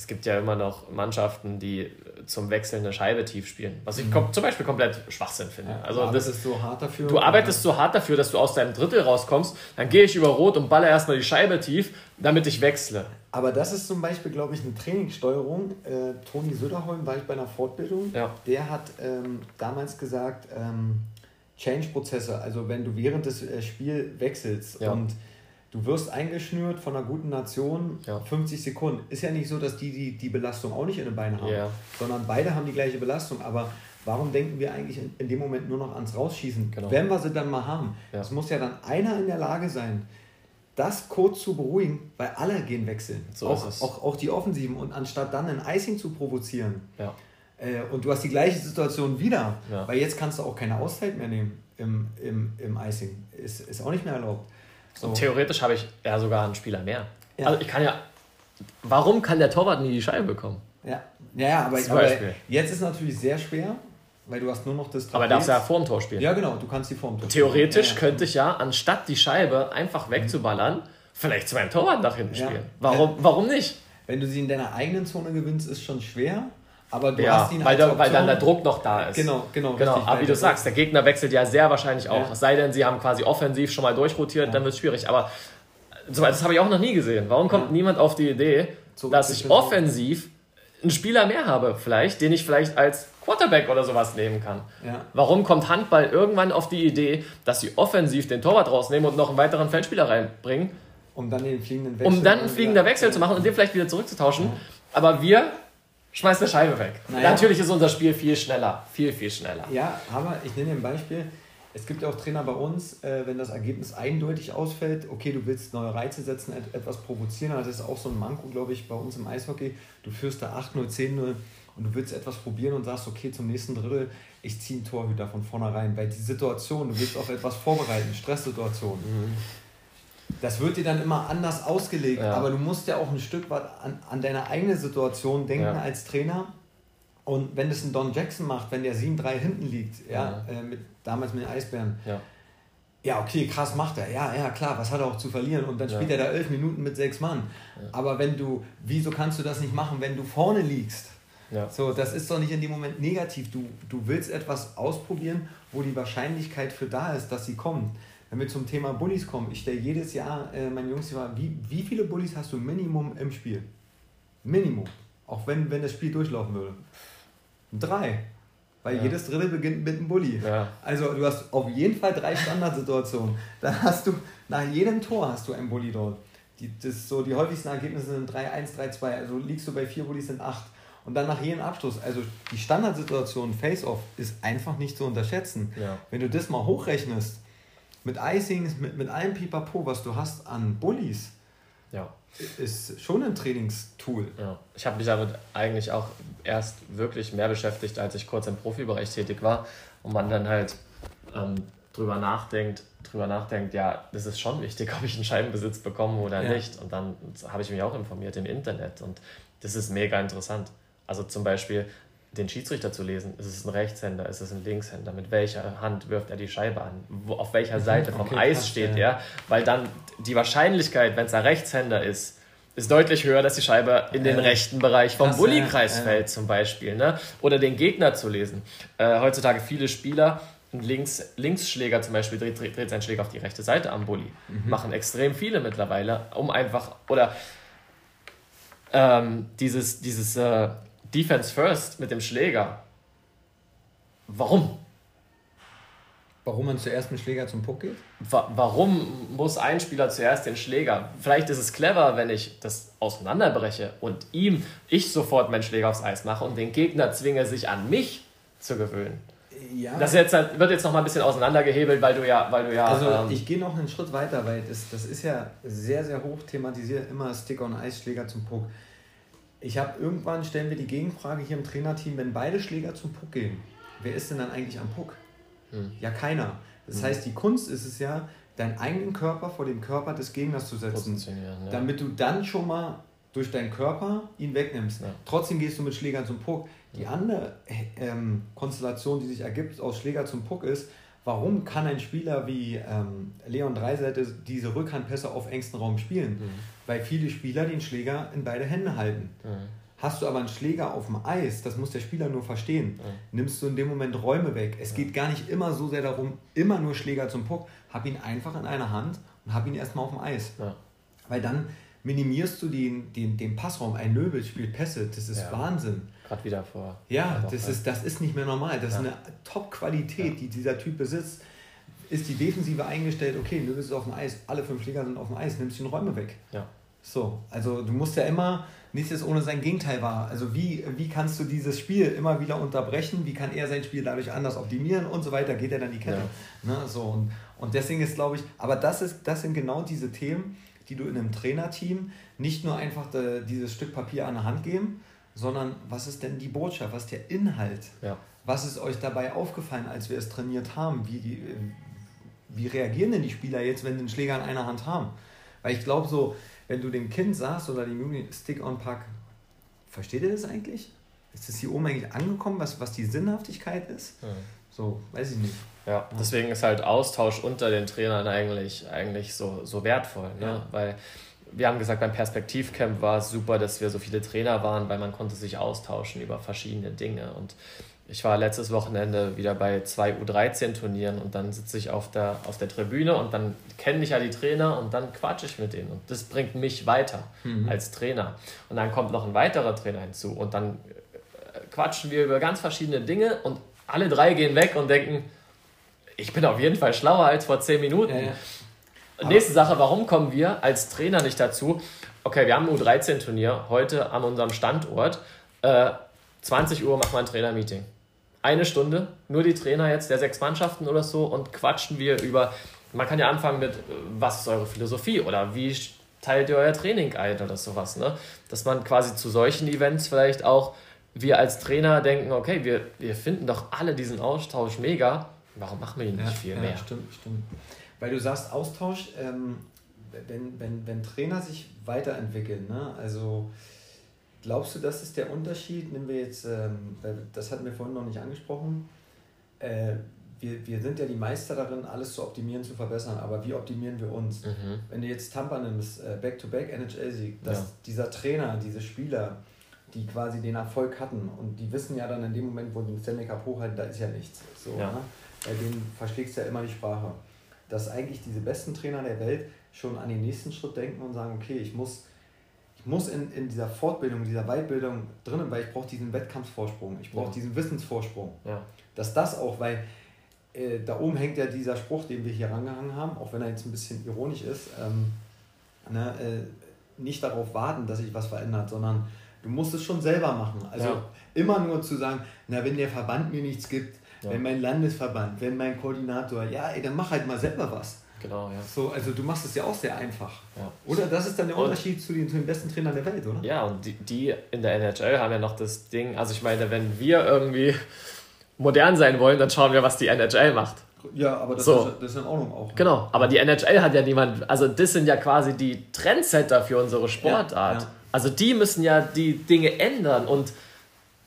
es gibt ja immer noch Mannschaften, die zum Wechseln eine Scheibe tief spielen. Was ich mhm. zum Beispiel komplett Schwachsinn finde. Ja, also das ist so hart dafür. Du arbeitest so hart dafür, dass du aus deinem Drittel rauskommst, dann gehe ich über Rot und balle erstmal die Scheibe tief, damit ich wechsle. Aber das ist zum Beispiel, glaube ich, eine Trainingssteuerung. Äh, Toni Söderholm war ich bei einer Fortbildung. Ja. Der hat ähm, damals gesagt, ähm, Change-Prozesse, also wenn du während des äh, Spiels wechselst ja. und du wirst eingeschnürt von einer guten Nation, ja. 50 Sekunden, ist ja nicht so, dass die, die die Belastung auch nicht in den Beinen haben, ja. sondern beide haben die gleiche Belastung, aber warum denken wir eigentlich in, in dem Moment nur noch ans Rausschießen, genau. wenn wir sie dann mal haben? Es muss ja dann einer in der Lage sein, das kurz zu beruhigen, weil alle gehen wechseln, so auch, auch, auch die Offensiven und anstatt dann ein Icing zu provozieren, ja und du hast die gleiche Situation wieder, ja. weil jetzt kannst du auch keine Auszeit mehr nehmen im, im, im Icing. Ist, ist auch nicht mehr erlaubt. So. Und theoretisch habe ich ja sogar einen Spieler mehr. Ja. Also ich kann ja. Warum kann der Torwart nie die Scheibe bekommen? Ja, ja aber, aber jetzt ist natürlich sehr schwer, weil du hast nur noch das Trapez. Aber darfst ja vor dem Tor spielen. Ja, genau, du kannst die vor dem Tor Theoretisch spielen. könnte ich ja, anstatt die Scheibe einfach wegzuballern, mhm. vielleicht zu meinem Torwart nach hinten spielen. Warum, warum nicht? Wenn du sie in deiner eigenen Zone gewinnst, ist schon schwer. Aber du ja, hast ihn weil, da, weil dann der Druck noch da ist. Genau, genau. genau. Richtig, aber wie du sagst, der Gegner wechselt ja sehr wahrscheinlich auch. Ja. Es sei denn, sie haben quasi offensiv schon mal durchrotiert, ja. dann wird es schwierig. Aber das habe ich auch noch nie gesehen. Warum kommt ja. niemand auf die Idee, so dass ich offensiv einen Spieler mehr habe, vielleicht, den ich vielleicht als Quarterback oder sowas nehmen kann? Ja. Warum kommt Handball irgendwann auf die Idee, dass sie offensiv den Torwart rausnehmen und noch einen weiteren Feldspieler reinbringen? Um dann den fliegenden Wechsel, um dann einen fliegenden Wechsel zu machen und den vielleicht wieder zurückzutauschen. Aber wir schmeißt eine Scheibe weg. Naja. Natürlich ist unser Spiel viel schneller. Viel, viel schneller. Ja, aber ich nenne dir ein Beispiel. Es gibt ja auch Trainer bei uns, äh, wenn das Ergebnis eindeutig ausfällt, okay, du willst neue Reize setzen, etwas provozieren, das ist auch so ein Manko, glaube ich, bei uns im Eishockey. Du führst da 8-0, 10-0 und du willst etwas probieren und sagst, okay, zum nächsten Drittel, ich ziehe einen Torhüter von vornherein, weil die Situation, du willst auf etwas vorbereiten, Stresssituation. Mhm das wird dir dann immer anders ausgelegt, ja. aber du musst ja auch ein Stück weit an, an deine eigene Situation denken ja. als Trainer. Und wenn das ein Don Jackson macht, wenn der 7-3 hinten liegt, ja, ja. Äh, mit, damals mit den Eisbären, ja. ja, okay, krass macht er, ja, ja, klar, was hat er auch zu verlieren? Und dann spielt er da elf Minuten mit sechs Mann. Aber wenn du, wieso kannst du das nicht machen, wenn du vorne liegst? So, das ist doch nicht in dem Moment negativ. Du, du willst etwas ausprobieren, wo die Wahrscheinlichkeit für da ist, dass sie kommt. Wenn wir zum Thema Bullies kommen, ich stelle jedes Jahr äh, meinen Jungs die Frage, wie, wie viele Bullies hast du Minimum im Spiel? Minimum. Auch wenn, wenn das Spiel durchlaufen würde. Drei. Weil ja. jedes Drittel beginnt mit einem Bully. Ja. Also du hast auf jeden Fall drei Standardsituationen. Dann hast du, nach jedem Tor hast du einen Bully dort. Die, das so, die häufigsten Ergebnisse sind 3-1, 3-2. Also liegst du bei vier Bullies sind acht. Und dann nach jedem Abschluss, also die Standardsituation Face-Off ist einfach nicht zu unterschätzen. Ja. Wenn du das mal hochrechnest, mit Icings, mit, mit allem Pipapo, was du hast an Bullies, ja. ist schon ein Trainingstool. Ja. Ich habe mich damit eigentlich auch erst wirklich mehr beschäftigt, als ich kurz im Profibereich tätig war und man dann halt ähm, drüber nachdenkt, drüber nachdenkt, ja, das ist schon wichtig, ob ich einen Scheibenbesitz bekomme oder ja. nicht. Und dann habe ich mich auch informiert im Internet und das ist mega interessant. Also zum Beispiel den Schiedsrichter zu lesen. Ist es ein Rechtshänder, ist es ein Linkshänder? Mit welcher Hand wirft er die Scheibe an? Wo, auf welcher mhm, Seite vom okay, Eis krass, steht ja. er? Weil dann die Wahrscheinlichkeit, wenn es ein Rechtshänder ist, ist deutlich höher, dass die Scheibe in den äh, rechten Bereich vom Bullykreis ja, fällt, zum Beispiel. Ne? Oder den Gegner zu lesen. Äh, heutzutage viele Spieler ein Links, Linksschläger zum Beispiel dreht, dreht, dreht seinen Schläger auf die rechte Seite am Bulli. Mhm. Machen extrem viele mittlerweile, um einfach, oder ähm, dieses, dieses äh, Defense First mit dem Schläger. Warum? Warum man zuerst mit Schläger zum Puck geht? Warum muss ein Spieler zuerst den Schläger? Vielleicht ist es clever, wenn ich das auseinanderbreche und ihm, ich sofort meinen Schläger aufs Eis mache und den Gegner zwinge, sich an mich zu gewöhnen. Ja. Das jetzt, wird jetzt noch mal ein bisschen auseinandergehebelt, weil du ja. Weil du ja also ähm, ich gehe noch einen Schritt weiter, weil das, das ist ja sehr, sehr hoch thematisiert, immer Stick-on-Eis-Schläger zum Puck. Ich habe irgendwann, stellen wir die Gegenfrage hier im Trainerteam, wenn beide Schläger zum Puck gehen, wer ist denn dann eigentlich am Puck? Hm. Ja, keiner. Das hm. heißt, die Kunst ist es ja, deinen eigenen Körper vor den Körper des Gegners zu setzen, ja. damit du dann schon mal durch deinen Körper ihn wegnimmst. Ja. Trotzdem gehst du mit Schlägern zum Puck. Die andere ähm, Konstellation, die sich ergibt aus Schläger zum Puck, ist, warum kann ein Spieler wie ähm, Leon Dreiseite diese Rückhandpässe auf engstem Raum spielen? Mhm. Weil viele Spieler den Schläger in beide Hände halten. Mhm. Hast du aber einen Schläger auf dem Eis, das muss der Spieler nur verstehen, mhm. nimmst du in dem Moment Räume weg. Es geht gar nicht immer so sehr darum, immer nur Schläger zum Puck. Hab ihn einfach in einer Hand und hab ihn erstmal auf dem Eis. Ja. Weil dann minimierst du den, den, den Passraum. Ein Nöbel spielt Pässe, das ist ja. Wahnsinn. Gerade wieder vor. Ja, das ist, das ist nicht mehr normal. Das ja. ist eine Top-Qualität, die dieser Typ besitzt. Ist die Defensive eingestellt, okay, Nöbel ist auf dem Eis, alle fünf Schläger sind auf dem Eis, nimmst du den Räume weg. Ja. So, also du musst ja immer, nichts ohne sein Gegenteil war. Also wie, wie kannst du dieses Spiel immer wieder unterbrechen? Wie kann er sein Spiel dadurch anders optimieren und so weiter? Geht er dann die Kette? Ja. Ne, so, und, und deswegen ist, glaube ich, aber das, ist, das sind genau diese Themen, die du in einem Trainerteam nicht nur einfach de, dieses Stück Papier an der Hand geben, sondern was ist denn die Botschaft, was ist der Inhalt? Ja. Was ist euch dabei aufgefallen, als wir es trainiert haben? Wie, wie reagieren denn die Spieler jetzt, wenn sie den Schläger in einer Hand haben? Weil ich glaube so, wenn du dem Kind sagst oder dem Jungen Stick-on-Pack, versteht ihr das eigentlich? Ist das hier oben eigentlich angekommen, was, was die Sinnhaftigkeit ist? Ja. So, weiß ich nicht. Ja, deswegen ist halt Austausch unter den Trainern eigentlich, eigentlich so, so wertvoll. Ne? Ja. Weil wir haben gesagt, beim Perspektivcamp war es super, dass wir so viele Trainer waren, weil man konnte sich austauschen über verschiedene Dinge. Und ich war letztes Wochenende wieder bei zwei U13-Turnieren und dann sitze ich auf der, auf der Tribüne und dann kenne ich ja die Trainer und dann quatsche ich mit denen. Und das bringt mich weiter mhm. als Trainer. Und dann kommt noch ein weiterer Trainer hinzu und dann äh, quatschen wir über ganz verschiedene Dinge und alle drei gehen weg und denken, ich bin auf jeden Fall schlauer als vor zehn Minuten. Ja, ja. Nächste Sache, warum kommen wir als Trainer nicht dazu? Okay, wir haben ein U13-Turnier heute an unserem Standort. Äh, 20 Uhr machen wir ein Trainer-Meeting. Eine Stunde, nur die Trainer jetzt der sechs Mannschaften oder so und quatschen wir über, man kann ja anfangen mit, was ist eure Philosophie oder wie teilt ihr euer Training ein oder sowas. Ne? Dass man quasi zu solchen Events vielleicht auch, wir als Trainer denken, okay, wir, wir finden doch alle diesen Austausch mega, Warum machen wir hier nicht ja, viel ja, mehr? Stimmt, stimmt. Weil du sagst, Austausch, ähm, wenn, wenn, wenn Trainer sich weiterentwickeln, ne? also glaubst du, das ist der Unterschied? Nehmen wir jetzt, ähm, das hatten wir vorhin noch nicht angesprochen, äh, wir, wir sind ja die Meister darin, alles zu optimieren, zu verbessern, aber wie optimieren wir uns? Mhm. Wenn du jetzt Tampa nimmst, äh, Back-to-Back NHL-Sieg, dass ja. dieser Trainer, diese Spieler, die quasi den Erfolg hatten und die wissen ja dann in dem Moment, wo die den Stanley Cup hochhalten, da ist ja nichts. So, ja. Ne? bei denen verschlägst du ja immer die Sprache. Dass eigentlich diese besten Trainer der Welt schon an den nächsten Schritt denken und sagen, okay, ich muss, ich muss in, in dieser Fortbildung, dieser Weitbildung drinnen, weil ich brauche diesen Wettkampfvorsprung, ich brauche ja. diesen Wissensvorsprung. Ja. Dass das auch, weil äh, da oben hängt ja dieser Spruch, den wir hier rangehangen haben, auch wenn er jetzt ein bisschen ironisch ist, ähm, ne, äh, nicht darauf warten, dass sich was verändert, sondern du musst es schon selber machen. Also ja. immer nur zu sagen, na, wenn der Verband mir nichts gibt, ja. wenn mein Landesverband, wenn mein Koordinator, ja, ey, dann mach halt mal selber was. Genau, ja. So, also du machst es ja auch sehr einfach. Ja. Oder das ist dann der Unterschied zu den, zu den besten Trainern der Welt, oder? Ja, und die, die in der NHL haben ja noch das Ding, also ich meine, wenn wir irgendwie modern sein wollen, dann schauen wir, was die NHL macht. Ja, aber das, so. ist, das ist in Ordnung auch. Genau, aber die NHL hat ja niemand, also das sind ja quasi die Trendsetter für unsere Sportart. Ja, ja. Also die müssen ja die Dinge ändern und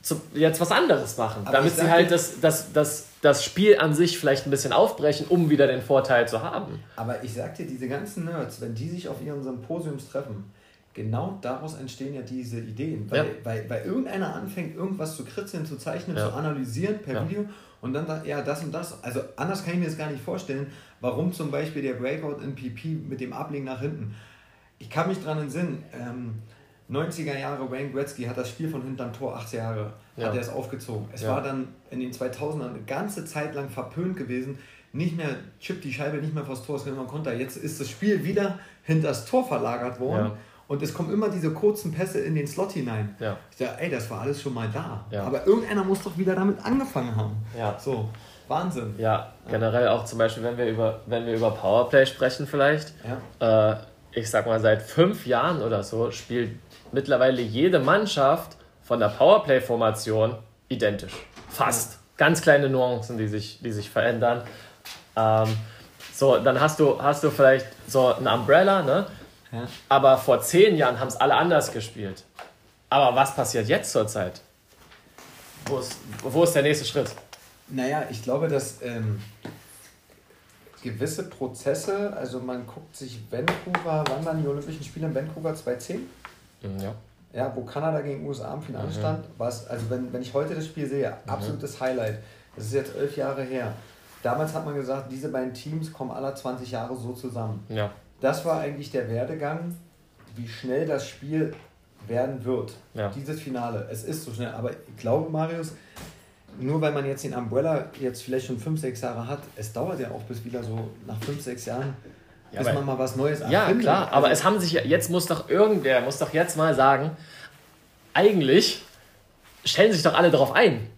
zu, jetzt was anderes machen, aber damit sie halt das, das, das, das Spiel an sich vielleicht ein bisschen aufbrechen, um wieder den Vorteil zu haben. Aber ich sag dir, diese ganzen Nerds, wenn die sich auf ihren Symposiums treffen, genau daraus entstehen ja diese Ideen. Weil, ja. weil, weil irgendeiner anfängt, irgendwas zu kritzeln, zu zeichnen, ja. zu analysieren per ja. Video und dann sagt, ja, das und das. Also anders kann ich mir das gar nicht vorstellen, warum zum Beispiel der Breakout in PP mit dem Ablegen nach hinten. Ich kann mich daran entsinnen, ähm, 90er Jahre Wayne Gretzky hat das Spiel von hinterm Tor 80 Jahre ja. hat er es aufgezogen. Es ja. war dann in den 2000ern eine ganze Zeit lang verpönt gewesen. Nicht mehr chippt die Scheibe nicht mehr vors Tor, es man konnte. Jetzt ist das Spiel wieder hinter das Tor verlagert worden. Ja. Und es kommen immer diese kurzen Pässe in den Slot hinein. Ja. Ich dachte, ey, das war alles schon mal da. Ja. Aber irgendeiner muss doch wieder damit angefangen haben. Ja. So, Wahnsinn. Ja, generell auch zum Beispiel, wenn wir über, wenn wir über Powerplay sprechen vielleicht. Ja. Äh, ich sag mal, seit fünf Jahren oder so spielt mittlerweile jede Mannschaft von der Powerplay-Formation identisch. Fast. Ganz kleine Nuancen, die sich, die sich verändern. Ähm, so, dann hast du, hast du vielleicht so ein Umbrella, ne? Ja. Aber vor zehn Jahren haben es alle anders gespielt. Aber was passiert jetzt zurzeit? Wo ist, wo ist der nächste Schritt? Naja, ich glaube, dass ähm, gewisse Prozesse, also man guckt sich Vancouver, wann waren die Olympischen Spiele in Vancouver 2010? Ja. Ja, wo Kanada gegen USA im Finale mhm. stand, was, also wenn, wenn ich heute das Spiel sehe, mhm. absolutes mhm. Highlight. Das ist jetzt elf Jahre her. Damals hat man gesagt, diese beiden Teams kommen aller 20 Jahre so zusammen. Ja. Das war eigentlich der Werdegang, wie schnell das Spiel werden wird. Ja. Dieses Finale. Es ist so schnell. Aber ich glaube, Marius, nur weil man jetzt den Umbrella jetzt vielleicht schon 5, 6 Jahre hat, es dauert ja auch bis wieder so nach 5, 6 Jahren ja, bis man mal was Neues Ja, klar, aber also es haben sich jetzt muss doch irgendwer, muss doch jetzt mal sagen, eigentlich stellen sich doch alle darauf ein.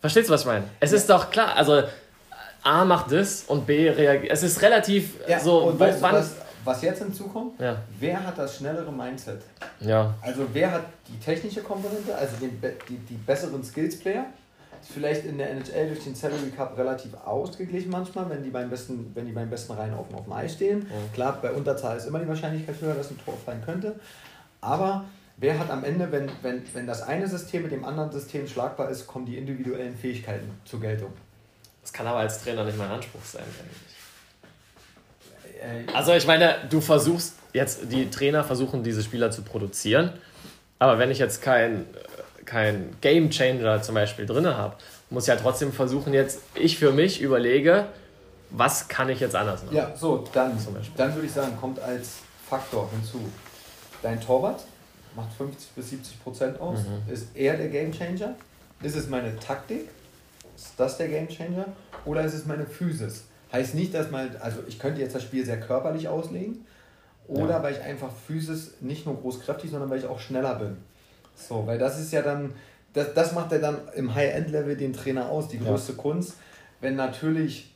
Verstehst du, was ich meine? Es ja. ist doch klar, also A macht das und B reagiert. Es ist relativ ja, so. Und weißt wann, was, was jetzt hinzukommt? Ja. Wer hat das schnellere Mindset? Ja. Also wer hat die technische Komponente, also den, die, die besseren Skills-Player? Vielleicht in der NHL durch den Salary Cup relativ ausgeglichen manchmal, wenn die beim besten, wenn die beim besten Reihen auf, auf dem Eis stehen. Mhm. Klar, bei Unterzahl ist immer die Wahrscheinlichkeit höher, dass ein Tor fallen könnte. Aber wer hat am Ende, wenn, wenn, wenn das eine System mit dem anderen System schlagbar ist, kommen die individuellen Fähigkeiten zur Geltung. Das kann aber als Trainer nicht mein Anspruch sein, eigentlich. Äh, also ich meine, du versuchst jetzt, die Trainer versuchen diese Spieler zu produzieren, aber wenn ich jetzt kein kein Game Changer zum Beispiel drin habe, muss ja trotzdem versuchen, jetzt ich für mich überlege, was kann ich jetzt anders machen. Ja, so, dann, dann würde ich sagen, kommt als Faktor hinzu. Dein Torwart macht 50 bis 70 Prozent aus. Mhm. Ist er der Game Changer? Ist es meine Taktik? Ist das der Game Changer? Oder ist es meine Physis? Heißt nicht, dass man, also ich könnte jetzt das Spiel sehr körperlich auslegen. Oder ja. weil ich einfach Physis nicht nur großkräftig, sondern weil ich auch schneller bin. So, weil das ist ja dann, das, das macht ja dann im High-End-Level den Trainer aus, die größte ja. Kunst. Wenn natürlich,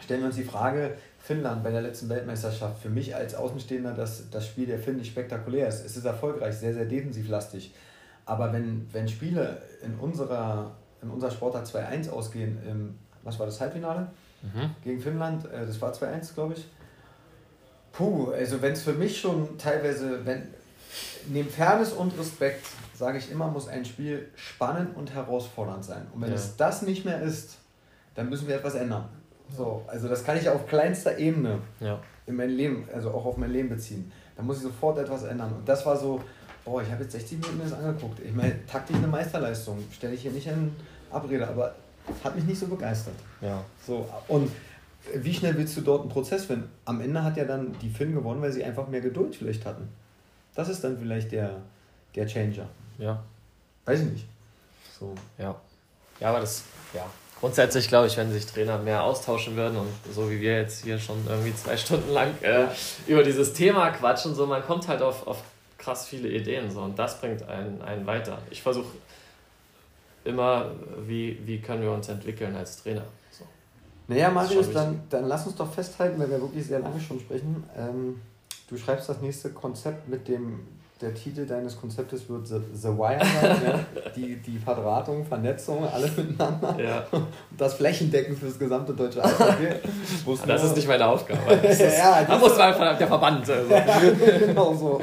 stellen wir uns die Frage, Finnland bei der letzten Weltmeisterschaft, für mich als Außenstehender, das, das Spiel der Finnen spektakulär ist. Es ist erfolgreich, sehr, sehr defensivlastig. Aber wenn, wenn Spiele in unserer, in unserer Sportart 2-1 ausgehen, im, was war das Halbfinale? Mhm. Gegen Finnland, äh, das war 2-1, glaube ich. Puh, also wenn es für mich schon teilweise, wenn, neben Fairness und Respekt sage ich immer, muss ein Spiel spannend und herausfordernd sein. Und wenn ja. es das nicht mehr ist, dann müssen wir etwas ändern. So, also das kann ich auf kleinster Ebene ja. in mein Leben, also auch auf mein Leben beziehen. Da muss ich sofort etwas ändern. Und das war so, boah, ich habe jetzt 60 Minuten das angeguckt. Ich meine, taktisch eine Meisterleistung, stelle ich hier nicht in Abrede, aber hat mich nicht so begeistert. Ja. So, und wie schnell willst du dort einen Prozess finden? Am Ende hat ja dann die Finn gewonnen, weil sie einfach mehr Geduld vielleicht hatten. Das ist dann vielleicht der, der Changer. Ja. Weiß ich nicht. So. Ja. Ja, aber das, ja. Grundsätzlich glaube ich, wenn sich Trainer mehr austauschen würden und so wie wir jetzt hier schon irgendwie zwei Stunden lang äh, über dieses Thema quatschen, so man kommt halt auf, auf krass viele Ideen so und das bringt einen, einen weiter. Ich versuche immer, wie, wie können wir uns entwickeln als Trainer. So. Naja, Marius, dann, dann lass uns doch festhalten, weil wir wirklich sehr lange schon sprechen. Ähm, du schreibst das nächste Konzept mit dem der Titel deines Konzeptes wird The, The Wire sein, ja? die, die Verdrahtung, Vernetzung, alle miteinander. Ja. Das flächendeckend fürs gesamte deutsche Eishockey. das ist nicht meine Aufgabe. Das ist, ja, da muss man der Verband. Also. ja, genau so.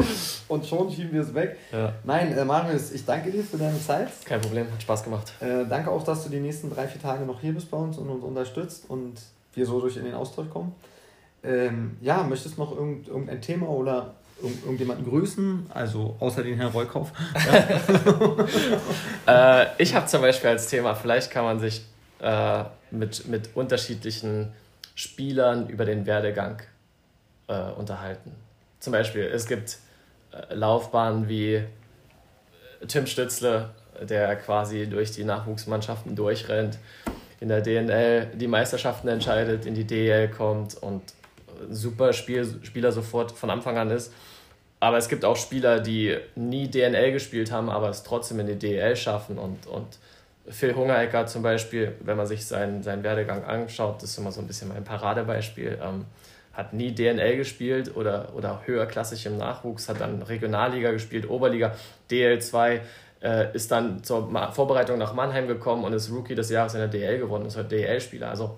Und schon schieben wir es weg. Ja. Nein, äh, Marius, ich danke dir für deine Zeit. Kein Problem, hat Spaß gemacht. Äh, danke auch, dass du die nächsten drei, vier Tage noch hier bist bei uns und uns unterstützt und wir so durch in den Austausch kommen. Ähm, ja, möchtest du noch irgend, irgendein Thema oder irgendjemanden grüßen, also außer den Herrn Reukauf? äh, ich habe zum Beispiel als Thema, vielleicht kann man sich äh, mit, mit unterschiedlichen Spielern über den Werdegang äh, unterhalten. Zum Beispiel, es gibt äh, Laufbahnen wie äh, Tim Stützle, der quasi durch die Nachwuchsmannschaften durchrennt, in der DNL die Meisterschaften entscheidet, in die DL kommt und super Spiel, Spieler sofort von Anfang an ist. Aber es gibt auch Spieler, die nie DNL gespielt haben, aber es trotzdem in die DL schaffen. Und, und Phil Hungerecker zum Beispiel, wenn man sich seinen, seinen Werdegang anschaut, das ist immer so ein bisschen mein Paradebeispiel, ähm, hat nie DNL gespielt oder, oder höherklassig im Nachwuchs, hat dann Regionalliga gespielt, Oberliga, DL2, äh, ist dann zur Vorbereitung nach Mannheim gekommen und ist Rookie des Jahres in der DL geworden, ist heute DL-Spieler. Also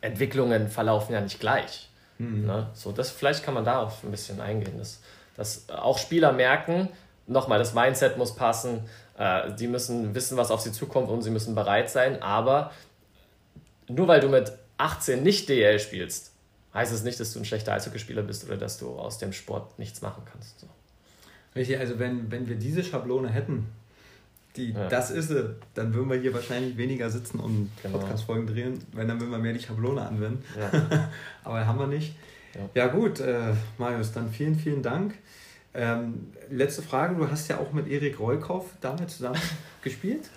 Entwicklungen verlaufen ja nicht gleich. Mhm. Ne? So, das, vielleicht kann man darauf ein bisschen eingehen. Das, dass auch Spieler merken, nochmal, das Mindset muss passen, äh, die müssen wissen, was auf sie zukommt und sie müssen bereit sein, aber nur weil du mit 18 nicht DL spielst, heißt es nicht, dass du ein schlechter Eishockeyspieler bist oder dass du aus dem Sport nichts machen kannst. So. Richtig, also wenn, wenn wir diese Schablone hätten, die, ja. das ist sie, dann würden wir hier wahrscheinlich weniger sitzen und genau. Podcast-Folgen drehen, wenn dann würden wir mehr die Schablone anwenden. Ja. Aber haben wir nicht. Ja, ja gut, äh, Marius, dann vielen, vielen Dank. Ähm, letzte Frage, du hast ja auch mit Erik Reukoff damals zusammen gespielt?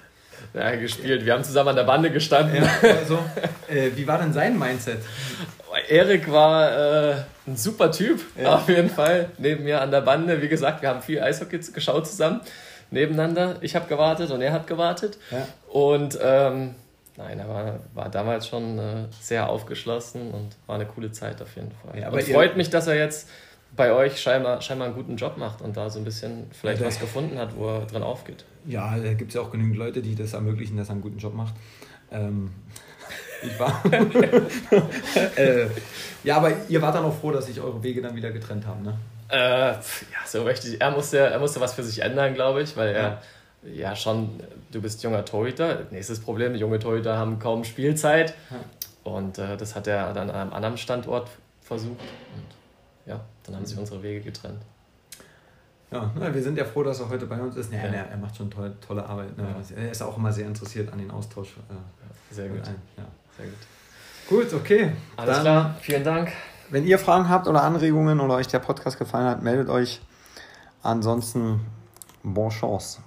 Ja, gespielt. Wir haben zusammen an der Bande gestanden. Ja, also, äh, wie war denn sein Mindset? Erik war äh, ein super Typ, ja. auf jeden Fall. Neben mir an der Bande. Wie gesagt, wir haben viel Eishockey geschaut zusammen, nebeneinander. Ich habe gewartet und er hat gewartet. Ja. Und ähm, nein, er war, war damals schon äh, sehr aufgeschlossen und war eine coole Zeit auf jeden Fall. Ja, aber und freut mich, dass er jetzt bei euch scheinbar, scheinbar einen guten Job macht und da so ein bisschen vielleicht ja, was gefunden hat, wo er drin aufgeht. Ja, da gibt es ja auch genügend Leute, die das ermöglichen, dass er einen guten Job macht. Ähm, ich war. äh, ja, aber ihr wart dann auch froh, dass sich eure Wege dann wieder getrennt haben, ne? Äh, ja, so richtig. Er musste, er musste was für sich ändern, glaube ich, weil er ja schon, du bist junger Torhüter. Nächstes Problem, junge Torhüter haben kaum Spielzeit. Ja. Und äh, das hat er dann an einem anderen Standort versucht. Und ja, dann haben sich unsere Wege getrennt. Ja, na, wir sind ja froh, dass er heute bei uns ist. Nee, ja. er, er macht schon tolle, tolle Arbeit. Ne? Ja. Er ist auch immer sehr interessiert an den Austausch. Äh, sehr gut. Ja. Sehr gut. Gut, okay. Alles dann, klar, vielen Dank. Wenn ihr Fragen habt oder Anregungen oder euch der Podcast gefallen hat, meldet euch. Ansonsten, bonne chance.